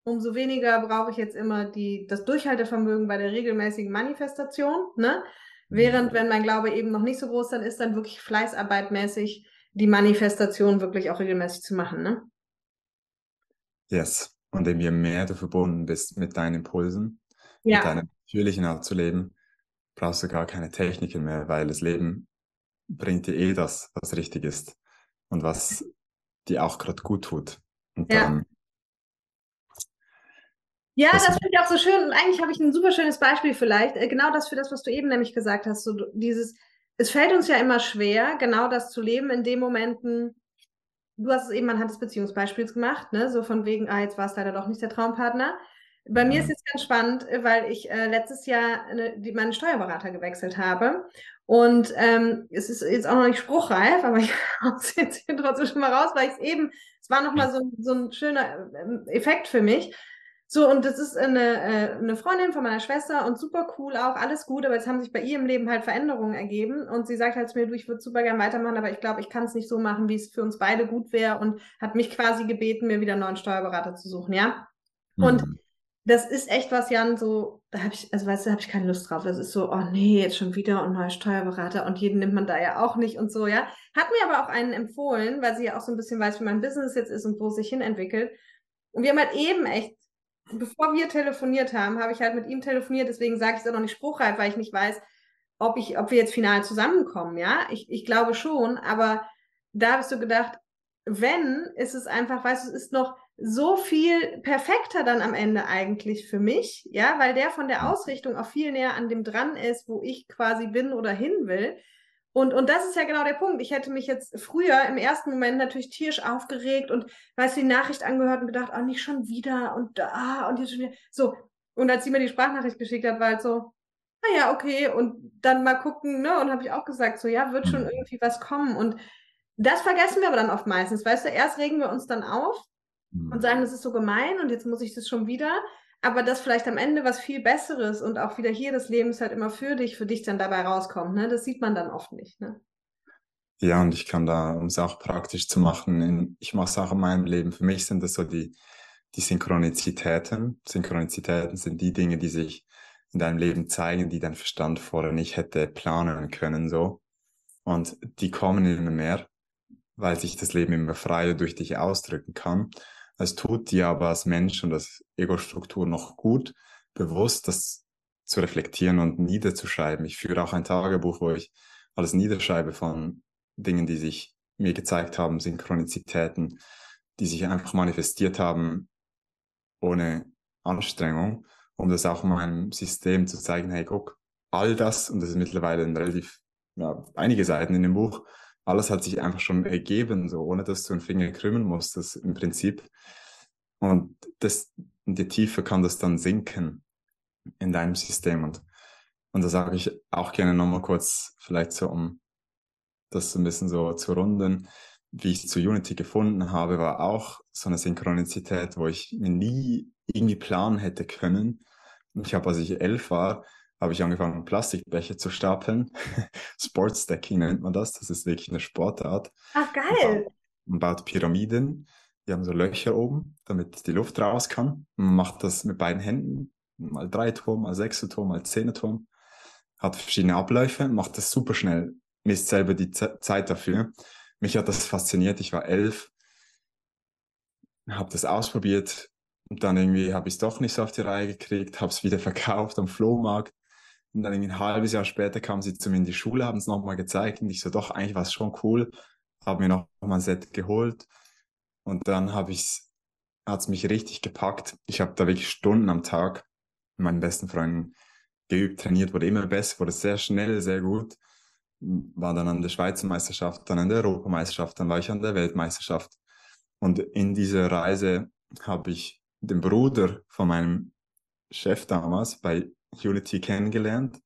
umso weniger brauche ich jetzt immer die, das Durchhaltevermögen bei der regelmäßigen Manifestation. Ne? Während, wenn mein Glaube eben noch nicht so groß dann ist, dann wirklich fleißarbeitmäßig die Manifestation wirklich auch regelmäßig zu machen. Ne? Yes. Und je mehr du verbunden bist mit deinen Impulsen, ja. mit deiner natürlichen Art zu leben, brauchst du gar keine Techniken mehr, weil das Leben bringt dir eh das, was richtig ist und was dir auch gerade gut tut. Und ja. dann. Ja, das, das finde ich auch so schön. Und eigentlich habe ich ein super schönes Beispiel vielleicht. Äh, genau das für das, was du eben nämlich gesagt hast. So dieses, es fällt uns ja immer schwer, genau das zu leben in den Momenten. Du hast es eben anhand des Beziehungsbeispiels gemacht, ne? So von wegen, ah, jetzt war es leider doch nicht der Traumpartner. Bei mir ist es ganz spannend, weil ich äh, letztes Jahr eine, die, meinen Steuerberater gewechselt habe. Und ähm, es ist jetzt auch noch nicht spruchreif, aber (laughs) ich hau es jetzt hier trotzdem schon mal raus, weil ich es eben, es war nochmal so, so ein schöner ähm, Effekt für mich. So, und das ist eine, äh, eine Freundin von meiner Schwester und super cool auch, alles gut, aber jetzt haben sich bei ihr im Leben halt Veränderungen ergeben und sie sagt halt zu mir, du, ich würde super gern weitermachen, aber ich glaube, ich kann es nicht so machen, wie es für uns beide gut wäre und hat mich quasi gebeten, mir wieder einen neuen Steuerberater zu suchen, ja. Mhm. Und das ist echt was, Jan, so, da habe ich, also weißt du, da habe ich keine Lust drauf. Das ist so, oh nee, jetzt schon wieder ein neuer Steuerberater und jeden nimmt man da ja auch nicht und so, ja. Hat mir aber auch einen empfohlen, weil sie ja auch so ein bisschen weiß, wie mein Business jetzt ist und wo es sich hin entwickelt. Und wir haben halt eben echt, bevor wir telefoniert haben, habe ich halt mit ihm telefoniert, deswegen sage ich es auch noch nicht spruchreif, weil ich nicht weiß, ob ich, ob wir jetzt final zusammenkommen, ja. Ich, ich glaube schon, aber da habe ich so gedacht, wenn, ist es einfach, weißt du, es ist noch so viel perfekter dann am Ende eigentlich für mich, ja, weil der von der Ausrichtung auch viel näher an dem dran ist, wo ich quasi bin oder hin will. Und, und das ist ja genau der Punkt. Ich hätte mich jetzt früher im ersten Moment natürlich tierisch aufgeregt und weißt du, die Nachricht angehört und gedacht, oh, nicht schon wieder und da und jetzt schon wieder. So. Und als sie mir die Sprachnachricht geschickt hat, war halt so, ah ja, okay, und dann mal gucken, ne? Und habe ich auch gesagt, so, ja, wird schon mhm. irgendwie was kommen. Und das vergessen wir aber dann oft meistens. Weißt du, erst regen wir uns dann auf und mhm. sagen, das ist so gemein und jetzt muss ich das schon wieder. Aber dass vielleicht am Ende was viel Besseres und auch wieder hier das Leben ist halt immer für dich, für dich dann dabei rauskommt. Ne? Das sieht man dann oft nicht. Ne? Ja, und ich kann da, um es auch praktisch zu machen, ich mache es auch in meinem Leben. Für mich sind das so die, die Synchronizitäten. Synchronizitäten sind die Dinge, die sich in deinem Leben zeigen, die dein Verstand vorher nicht hätte planen können, so. Und die kommen immer mehr, weil sich das Leben immer freier durch dich ausdrücken kann. Es tut dir aber als Mensch und als Ego-Struktur noch gut, bewusst das zu reflektieren und niederzuschreiben. Ich führe auch ein Tagebuch, wo ich alles niederschreibe von Dingen, die sich mir gezeigt haben, Synchronizitäten, die sich einfach manifestiert haben ohne Anstrengung, um das auch meinem System zu zeigen, hey, guck, all das, und das ist mittlerweile ein relativ, ja, einige Seiten in dem Buch, alles hat sich einfach schon ergeben, so ohne dass du einen Finger krümmen musstest im Prinzip. Und das, in die Tiefe kann das dann sinken in deinem System. Und, und da sage ich auch gerne nochmal kurz, vielleicht so, um das ein bisschen so zu runden, wie ich zu Unity gefunden habe, war auch so eine Synchronizität, wo ich nie irgendwie planen hätte können, Ich habe, als ich elf war, habe ich angefangen, Plastikbecher zu stapeln. (laughs) Sportstacking nennt man das. Das ist wirklich eine Sportart. Ach, geil. Man baut Pyramiden. Die haben so Löcher oben, damit die Luft raus kann. Man macht das mit beiden Händen. Mal drei Turm, mal sechs Turm, mal zehn Turm. Hat verschiedene Abläufe, macht das super schnell. Misst selber die Z Zeit dafür. Mich hat das fasziniert. Ich war elf, habe das ausprobiert, und dann irgendwie habe ich es doch nicht so auf die Reihe gekriegt, habe es wieder verkauft am Flohmarkt. Und dann irgendwie ein halbes Jahr später kamen sie zu mir in die Schule, haben es nochmal gezeigt und ich so, doch, eigentlich war es schon cool. Habe mir noch mal ein Set geholt und dann habe ich hat es mich richtig gepackt. Ich habe da wirklich Stunden am Tag mit meinen besten Freunden geübt, trainiert, wurde immer besser, wurde sehr schnell, sehr gut. War dann an der Schweizer Meisterschaft, dann an der Europameisterschaft, dann war ich an der Weltmeisterschaft. Und in dieser Reise habe ich den Bruder von meinem Chef damals bei Unity kennengelernt.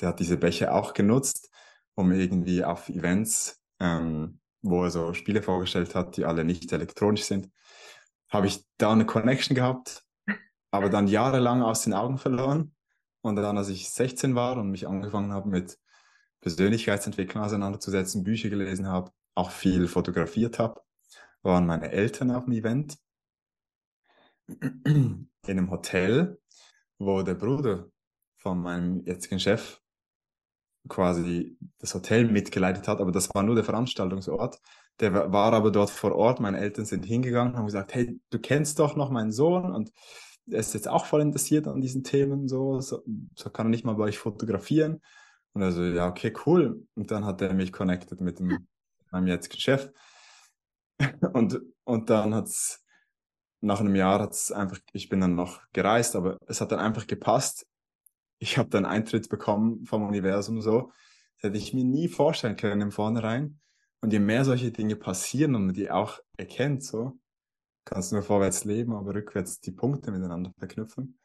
Der hat diese Becher auch genutzt, um irgendwie auf Events, ähm, wo er so Spiele vorgestellt hat, die alle nicht elektronisch sind, habe ich da eine Connection gehabt, aber dann jahrelang aus den Augen verloren. Und dann, als ich 16 war und mich angefangen habe mit Persönlichkeitsentwicklung auseinanderzusetzen, Bücher gelesen habe, auch viel fotografiert habe, waren meine Eltern auf dem Event in einem Hotel, wo der Bruder von meinem jetzigen Chef quasi das Hotel mitgeleitet hat, aber das war nur der Veranstaltungsort. Der war aber dort vor Ort. Meine Eltern sind hingegangen und haben gesagt, hey, du kennst doch noch meinen Sohn und er ist jetzt auch voll interessiert an diesen Themen, so, so, so kann er nicht mal bei euch fotografieren. Und also, ja, okay, cool. Und dann hat er mich connected mit dem, (laughs) meinem jetzigen Chef. Und, und dann hat es nach einem Jahr hat es einfach, ich bin dann noch gereist, aber es hat dann einfach gepasst. Ich habe dann Eintritt bekommen vom Universum so. Das hätte ich mir nie vorstellen können im Vornherein. Und je mehr solche Dinge passieren und man die auch erkennt, so, kannst du nur vorwärts leben, aber rückwärts die Punkte miteinander verknüpfen,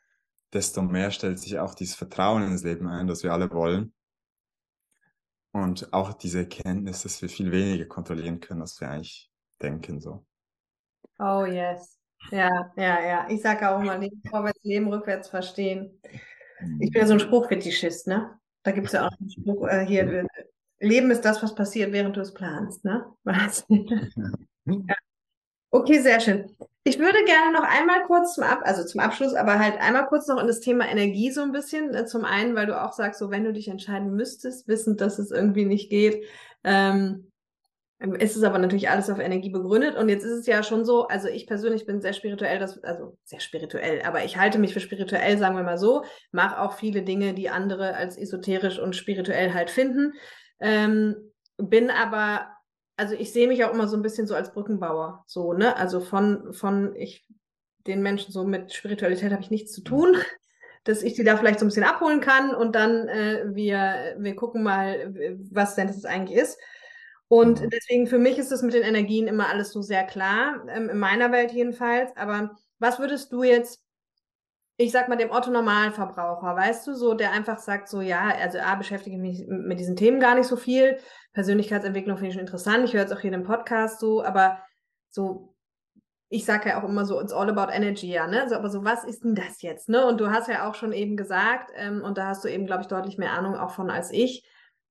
desto mehr stellt sich auch dieses Vertrauen ins Leben ein, das wir alle wollen. Und auch diese Erkenntnis, dass wir viel weniger kontrollieren können, als wir eigentlich denken, so. Oh yes. Ja, ja, ja. Ich sage auch immer, Leben vorwärts, Leben rückwärts verstehen. Ich bin ja so ein Spruchfetischist, ne? Da gibt es ja auch einen Spruch äh, hier, äh, Leben ist das, was passiert, während du es planst, ne? (laughs) ja. Okay, sehr schön. Ich würde gerne noch einmal kurz zum Ab, also zum Abschluss, aber halt einmal kurz noch in das Thema Energie so ein bisschen. Äh, zum einen, weil du auch sagst, so wenn du dich entscheiden müsstest, wissend, dass es irgendwie nicht geht, ähm, ähm, ist es aber natürlich alles auf Energie begründet. Und jetzt ist es ja schon so, also ich persönlich bin sehr spirituell, das, also sehr spirituell, aber ich halte mich für spirituell, sagen wir mal so, mache auch viele Dinge, die andere als esoterisch und spirituell halt finden. Ähm, bin aber, also ich sehe mich auch immer so ein bisschen so als Brückenbauer, so, ne? Also von, von ich, den Menschen so mit Spiritualität habe ich nichts zu tun (laughs) dass ich sie da vielleicht so ein bisschen abholen kann und dann äh, wir, wir gucken mal, was denn das eigentlich ist. Und mhm. deswegen für mich ist es mit den Energien immer alles so sehr klar, ähm, in meiner Welt jedenfalls. Aber was würdest du jetzt, ich sag mal, dem Otto-Normalverbraucher, weißt du, so, der einfach sagt, so, ja, also A, beschäftige mich mit diesen Themen gar nicht so viel. Persönlichkeitsentwicklung finde ich schon interessant. Ich höre jetzt auch hier in dem Podcast so, aber so, ich sage ja auch immer so, it's all about energy, ja, ne? So, aber so, was ist denn das jetzt, ne? Und du hast ja auch schon eben gesagt, ähm, und da hast du eben, glaube ich, deutlich mehr Ahnung auch von als ich,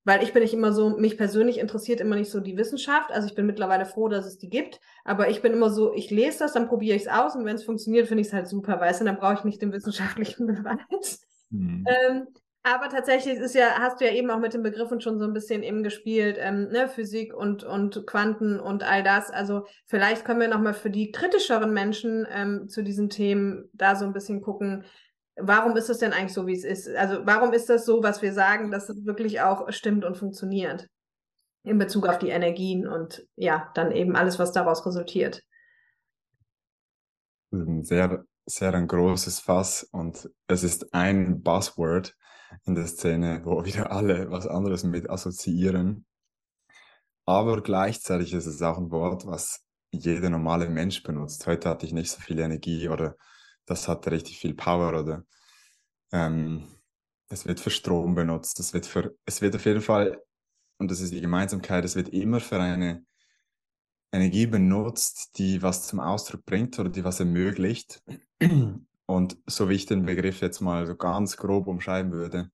weil ich bin nicht immer so, mich persönlich interessiert immer nicht so die Wissenschaft. Also ich bin mittlerweile froh, dass es die gibt. Aber ich bin immer so, ich lese das, dann probiere ich es aus und wenn es funktioniert, finde ich es halt super, weißt du, dann brauche ich nicht den wissenschaftlichen (laughs) Beweis. Mhm. Ähm, aber tatsächlich ist ja, hast du ja eben auch mit den Begriffen schon so ein bisschen eben gespielt, ähm, ne, Physik und, und Quanten und all das. Also vielleicht können wir nochmal für die kritischeren Menschen ähm, zu diesen Themen da so ein bisschen gucken, warum ist es denn eigentlich so, wie es ist? Also warum ist das so, was wir sagen, dass es wirklich auch stimmt und funktioniert in Bezug auf die Energien und ja, dann eben alles, was daraus resultiert? Ein sehr, sehr ein großes Fass und es ist ein Buzzword in der Szene, wo wieder alle was anderes mit assoziieren. Aber gleichzeitig ist es auch ein Wort, was jeder normale Mensch benutzt. Heute hatte ich nicht so viel Energie oder das hat richtig viel Power oder ähm, es wird für Strom benutzt, es wird für, es wird auf jeden Fall, und das ist die Gemeinsamkeit, es wird immer für eine Energie benutzt, die was zum Ausdruck bringt oder die was ermöglicht. Und so wie ich den Begriff jetzt mal so ganz grob umschreiben würde,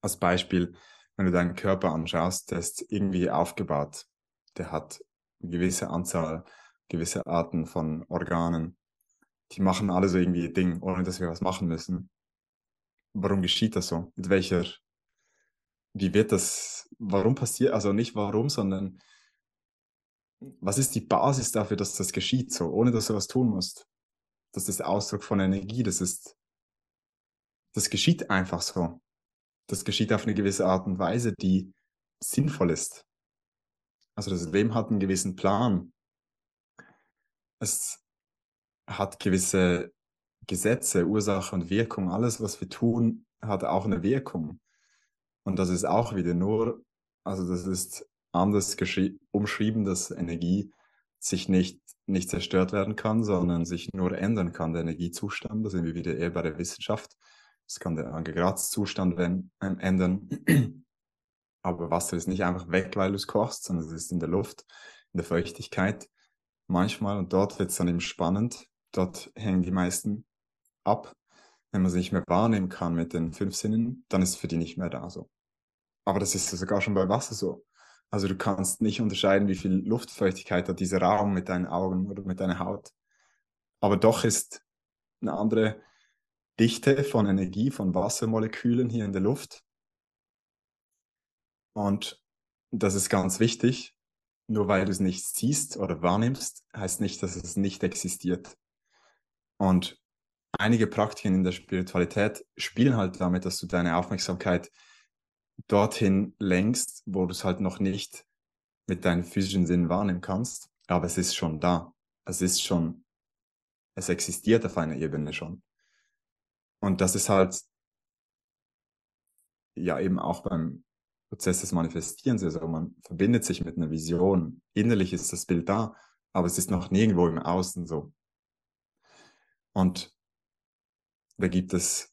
als Beispiel, wenn du deinen Körper anschaust, der ist irgendwie aufgebaut. Der hat eine gewisse Anzahl, gewisse Arten von Organen. Die machen alle so irgendwie ihr Ding, ohne dass wir was machen müssen. Warum geschieht das so? Mit welcher, wie wird das, warum passiert, also nicht warum, sondern was ist die Basis dafür, dass das geschieht so, ohne dass du was tun musst? Das ist Ausdruck von Energie, das ist, das geschieht einfach so. Das geschieht auf eine gewisse Art und Weise, die sinnvoll ist. Also das Leben hat einen gewissen Plan. Es hat gewisse Gesetze, Ursache und Wirkung. Alles, was wir tun, hat auch eine Wirkung. Und das ist auch wieder nur, also das ist anders umschrieben, dass Energie sich nicht, nicht zerstört werden kann, sondern sich nur ändern kann, der Energiezustand. Da sind wir wieder eher bei der Wissenschaft. Es kann der Aggregatzustand ähm, ändern. Aber Wasser ist nicht einfach weg, weil du es kochst, sondern es ist in der Luft, in der Feuchtigkeit manchmal. Und dort wird es dann eben spannend. Dort hängen die meisten ab. Wenn man sie nicht mehr wahrnehmen kann mit den fünf Sinnen, dann ist es für die nicht mehr da so. Aber das ist sogar schon bei Wasser so. Also du kannst nicht unterscheiden, wie viel Luftfeuchtigkeit hat dieser Raum mit deinen Augen oder mit deiner Haut. Aber doch ist eine andere Dichte von Energie, von Wassermolekülen hier in der Luft. Und das ist ganz wichtig. Nur weil du es nicht siehst oder wahrnimmst, heißt nicht, dass es nicht existiert. Und einige Praktiken in der Spiritualität spielen halt damit, dass du deine Aufmerksamkeit dorthin lenkst, wo du es halt noch nicht mit deinen physischen Sinnen wahrnehmen kannst, aber es ist schon da. Es ist schon, es existiert auf einer Ebene schon. Und das ist halt ja eben auch beim Prozess des Manifestierens, also man verbindet sich mit einer Vision. Innerlich ist das Bild da, aber es ist noch nirgendwo im Außen so. Und da gibt es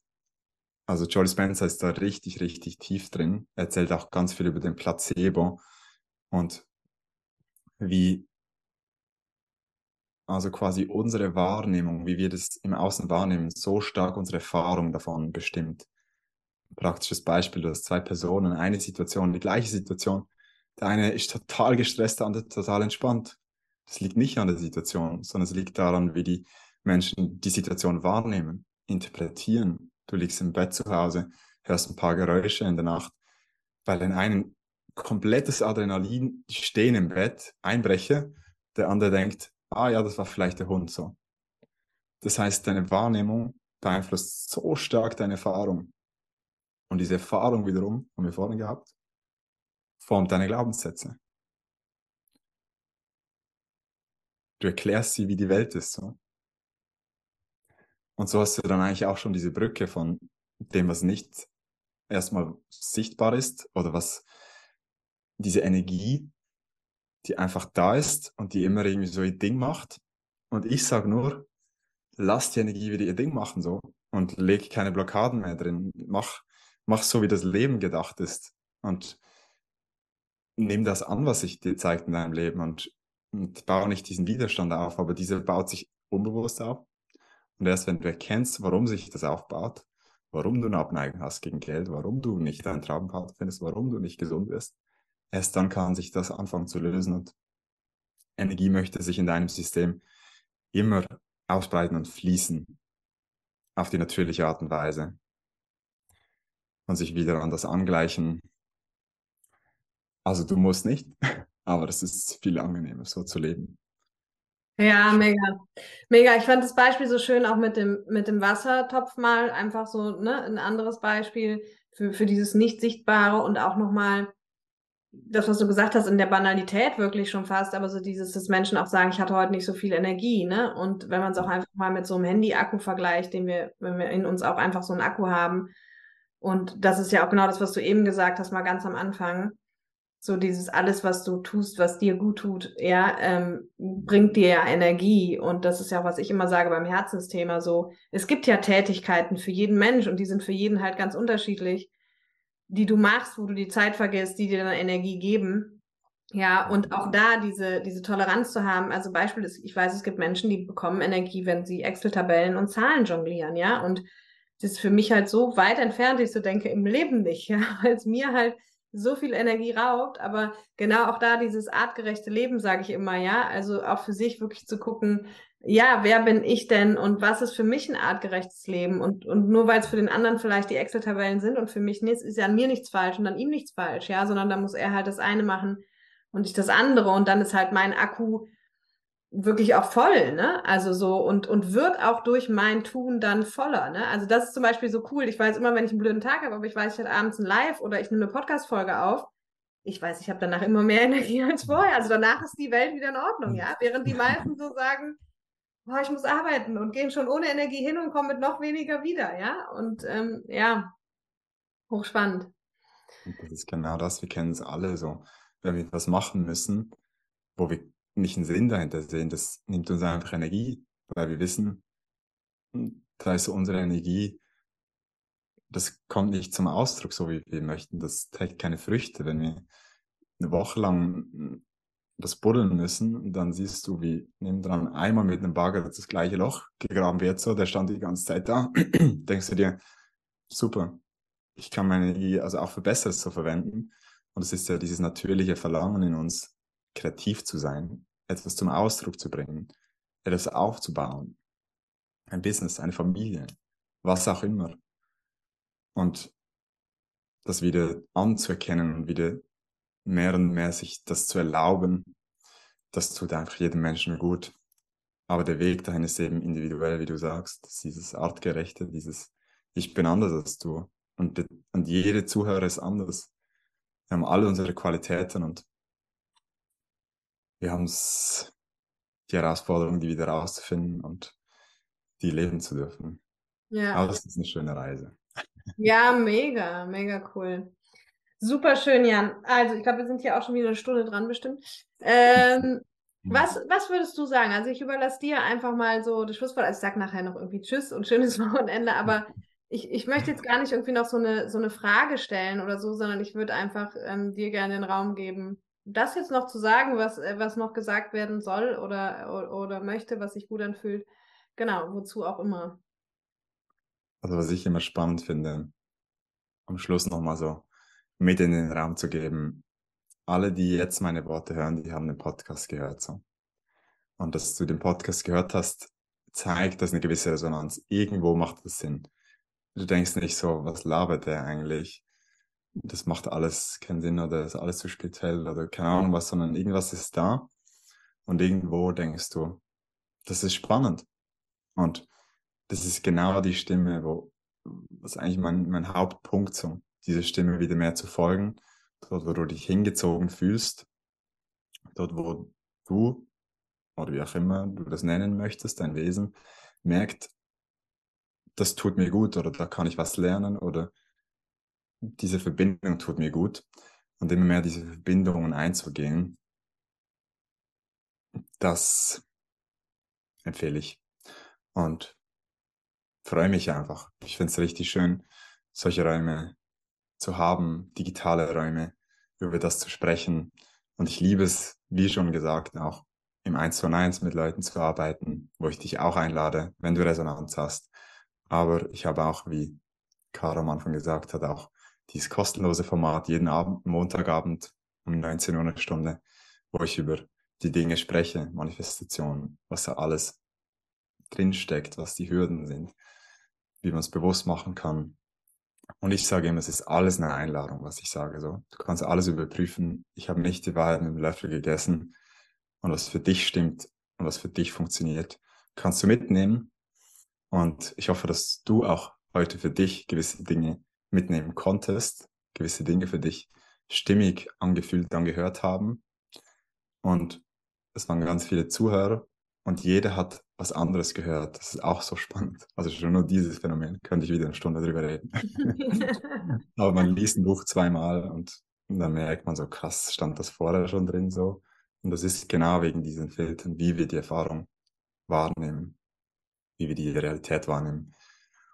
also Joel Spencer ist da richtig, richtig tief drin. Er erzählt auch ganz viel über den Placebo und wie also quasi unsere Wahrnehmung, wie wir das im Außen wahrnehmen, so stark unsere Erfahrung davon bestimmt. Praktisches Beispiel, du hast zwei Personen, eine Situation, die gleiche Situation. Der eine ist total gestresst, der andere total entspannt. Das liegt nicht an der Situation, sondern es liegt daran, wie die Menschen die Situation wahrnehmen, interpretieren, du liegst im Bett zu Hause, hörst ein paar Geräusche in der Nacht, weil in einem komplettes Adrenalin stehen im Bett, einbreche, der andere denkt, ah ja, das war vielleicht der Hund so. Das heißt, deine Wahrnehmung beeinflusst so stark deine Erfahrung. Und diese Erfahrung wiederum, haben wir vorhin gehabt, formt deine Glaubenssätze. Du erklärst sie, wie die Welt ist. So. Und so hast du dann eigentlich auch schon diese Brücke von dem, was nicht erstmal sichtbar ist oder was diese Energie, die einfach da ist und die immer irgendwie so ihr Ding macht. Und ich sage nur, lass die Energie wieder ihr Ding machen so und leg keine Blockaden mehr drin. Mach, mach so, wie das Leben gedacht ist. Und nimm das an, was sich dir zeigt in deinem Leben und, und baue nicht diesen Widerstand auf, aber dieser baut sich unbewusst auf. Und erst wenn du erkennst, warum sich das aufbaut, warum du eine Abneigung hast gegen Geld, warum du nicht deinen Traumpartner findest, warum du nicht gesund wirst, erst dann kann sich das anfangen zu lösen und Energie möchte sich in deinem System immer ausbreiten und fließen auf die natürliche Art und Weise und sich wieder an das angleichen. Also du musst nicht, (laughs) aber es ist viel angenehmer, so zu leben. Ja, mega. Mega. Ich fand das Beispiel so schön, auch mit dem, mit dem Wassertopf mal einfach so, ne, ein anderes Beispiel für, für dieses Nicht-Sichtbare und auch nochmal das, was du gesagt hast, in der Banalität wirklich schon fast, aber so dieses, dass Menschen auch sagen, ich hatte heute nicht so viel Energie, ne? Und wenn man es auch einfach mal mit so einem Handy-Akku vergleicht, den wir, wenn wir in uns auch einfach so einen Akku haben. Und das ist ja auch genau das, was du eben gesagt hast, mal ganz am Anfang so dieses alles, was du tust, was dir gut tut, ja, ähm, bringt dir ja Energie. Und das ist ja, was ich immer sage beim Herzensthema so. Es gibt ja Tätigkeiten für jeden Mensch und die sind für jeden halt ganz unterschiedlich, die du machst, wo du die Zeit vergisst, die dir dann Energie geben. Ja, und auch da diese, diese Toleranz zu haben. Also Beispiel ist, ich weiß, es gibt Menschen, die bekommen Energie, wenn sie Excel-Tabellen und Zahlen jonglieren, ja. Und das ist für mich halt so weit entfernt, ich so denke, im Leben nicht, ja, (laughs) weil es mir halt so viel Energie raubt. Aber genau auch da dieses artgerechte Leben, sage ich immer, ja. Also auch für sich wirklich zu gucken, ja, wer bin ich denn und was ist für mich ein artgerechtes Leben? Und, und nur weil es für den anderen vielleicht die Excel-Tabellen sind und für mich nicht, ist ja an mir nichts falsch und an ihm nichts falsch, ja, sondern da muss er halt das eine machen und ich das andere und dann ist halt mein Akku wirklich auch voll, ne? Also so und und wird auch durch mein Tun dann voller, ne? Also das ist zum Beispiel so cool. Ich weiß immer, wenn ich einen blöden Tag habe, aber ich weiß, ich hatte abends ein Live oder ich nehme eine Podcast-Folge auf. Ich weiß, ich habe danach immer mehr (laughs) Energie als vorher. Also danach ist die Welt wieder in Ordnung, ja? Während die meisten so sagen, oh, ich muss arbeiten und gehen schon ohne Energie hin und kommen mit noch weniger wieder, ja? Und ähm, ja, hochspannend. Das ist genau das, wir kennen es alle so wenn wir etwas machen müssen, wo wir nicht einen Sinn dahinter sehen, das nimmt uns einfach Energie, weil wir wissen, hm, da ist unsere Energie, das kommt nicht zum Ausdruck, so wie wir möchten. Das trägt keine Früchte, wenn wir eine Woche lang hm, das buddeln müssen dann siehst du, wie nebendran einmal mit einem Bagger das gleiche Loch gegraben wird, so, der stand die ganze Zeit da, (clears throat) denkst du dir, super, ich kann meine Energie also auch für Besseres so verwenden. Und es ist ja dieses natürliche Verlangen in uns, kreativ zu sein, etwas zum Ausdruck zu bringen, etwas aufzubauen. Ein Business, eine Familie, was auch immer. Und das wieder anzuerkennen und wieder mehr und mehr sich das zu erlauben, das tut einfach jedem Menschen gut. Aber der Weg dahin ist eben individuell, wie du sagst, dieses Artgerechte, dieses Ich bin anders als du. Und, und jede Zuhörer ist anders. Wir haben alle unsere Qualitäten und wir haben es, die Herausforderung, die wieder rauszufinden und die leben zu dürfen. Ja. Aber es ist eine schöne Reise. Ja, mega, mega cool. Super schön, Jan. Also, ich glaube, wir sind hier auch schon wieder eine Stunde dran bestimmt. Ähm, (laughs) was, was würdest du sagen? Also, ich überlasse dir einfach mal so das Schlusswort. Also, ich sage nachher noch irgendwie Tschüss und schönes (laughs) Wochenende, aber ich, ich möchte jetzt gar nicht irgendwie noch so eine, so eine Frage stellen oder so, sondern ich würde einfach ähm, dir gerne den Raum geben, das jetzt noch zu sagen, was, äh, was noch gesagt werden soll oder, oder, möchte, was sich gut anfühlt. Genau, wozu auch immer. Also was ich immer spannend finde, am Schluss nochmal so mit in den Raum zu geben. Alle, die jetzt meine Worte hören, die haben den Podcast gehört. So. Und dass du den Podcast gehört hast, zeigt, dass eine gewisse Resonanz. Irgendwo macht das Sinn. Du denkst nicht so, was labert der eigentlich? Das macht alles keinen Sinn oder ist alles zu speziell oder keine Ahnung was, sondern irgendwas ist da. Und irgendwo denkst du, das ist spannend. Und das ist genau die Stimme, wo, was eigentlich mein, mein Hauptpunkt so, diese Stimme wieder mehr zu folgen, dort, wo du dich hingezogen fühlst, dort, wo du, oder wie auch immer du das nennen möchtest, dein Wesen, merkt, das tut mir gut oder da kann ich was lernen oder diese Verbindung tut mir gut und immer mehr diese Verbindungen einzugehen, das empfehle ich und freue mich einfach. Ich finde es richtig schön, solche Räume zu haben, digitale Räume, über das zu sprechen. Und ich liebe es, wie schon gesagt, auch im 1 zu 1 mit Leuten zu arbeiten, wo ich dich auch einlade, wenn du Resonanz hast, aber ich habe auch, wie Caro am Anfang gesagt hat, auch dieses kostenlose Format jeden Abend, Montagabend um 19 Uhr eine Stunde, wo ich über die Dinge spreche, Manifestation, was da alles drinsteckt, was die Hürden sind, wie man es bewusst machen kann. Und ich sage immer, es ist alles eine Einladung, was ich sage. So, du kannst alles überprüfen. Ich habe nicht die Wahrheit mit dem Löffel gegessen. Und was für dich stimmt und was für dich funktioniert, kannst du mitnehmen und ich hoffe, dass du auch heute für dich gewisse Dinge mitnehmen konntest, gewisse Dinge für dich stimmig angefühlt, angehört haben. Und es waren ganz viele Zuhörer und jeder hat was anderes gehört. Das ist auch so spannend. Also schon nur dieses Phänomen, könnte ich wieder eine Stunde drüber reden. (laughs) Aber man liest ein Buch zweimal und, und dann merkt man so, krass, stand das vorher schon drin so. Und das ist genau wegen diesen Filtern, wie wir die Erfahrung wahrnehmen wie wir die Realität wahrnehmen,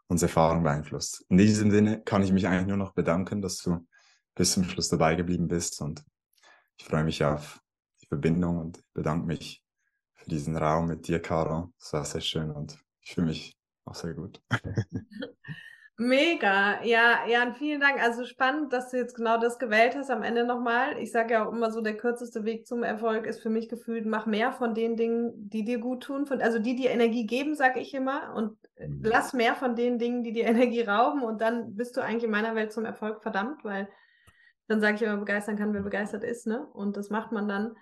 unsere Erfahrung beeinflusst. In diesem Sinne kann ich mich eigentlich nur noch bedanken, dass du bis zum Schluss dabei geblieben bist und ich freue mich auf die Verbindung und bedanke mich für diesen Raum mit dir, Caro. Es war sehr schön und ich fühle mich auch sehr gut. (laughs) Mega, ja, ja, vielen Dank. Also spannend, dass du jetzt genau das gewählt hast am Ende nochmal. Ich sage ja auch immer so, der kürzeste Weg zum Erfolg ist für mich gefühlt, mach mehr von den Dingen, die dir gut tun, von, also die dir Energie geben, sage ich immer, und mhm. lass mehr von den Dingen, die dir (laughs) Energie rauben und dann bist du eigentlich in meiner Welt zum Erfolg verdammt, weil dann sage ich immer, begeistern kann, wer begeistert ist, ne? Und das macht man dann.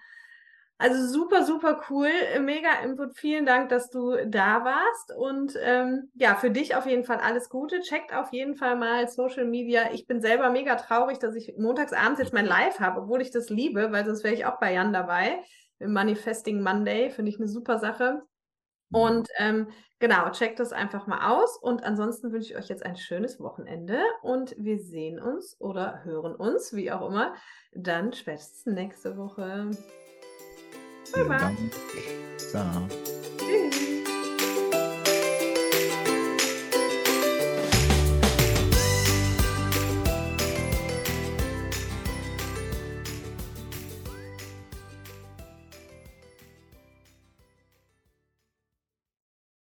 Also super, super cool. Mega Input. Vielen Dank, dass du da warst. Und ähm, ja, für dich auf jeden Fall alles Gute. Checkt auf jeden Fall mal Social Media. Ich bin selber mega traurig, dass ich montags abends jetzt mein Live habe, obwohl ich das liebe, weil sonst wäre ich auch bei Jan dabei. Im Manifesting Monday finde ich eine super Sache. Und ähm, genau, checkt das einfach mal aus. Und ansonsten wünsche ich euch jetzt ein schönes Wochenende und wir sehen uns oder hören uns, wie auch immer, dann spätestens nächste Woche. Vielen Dank. Ciao. Tschüss.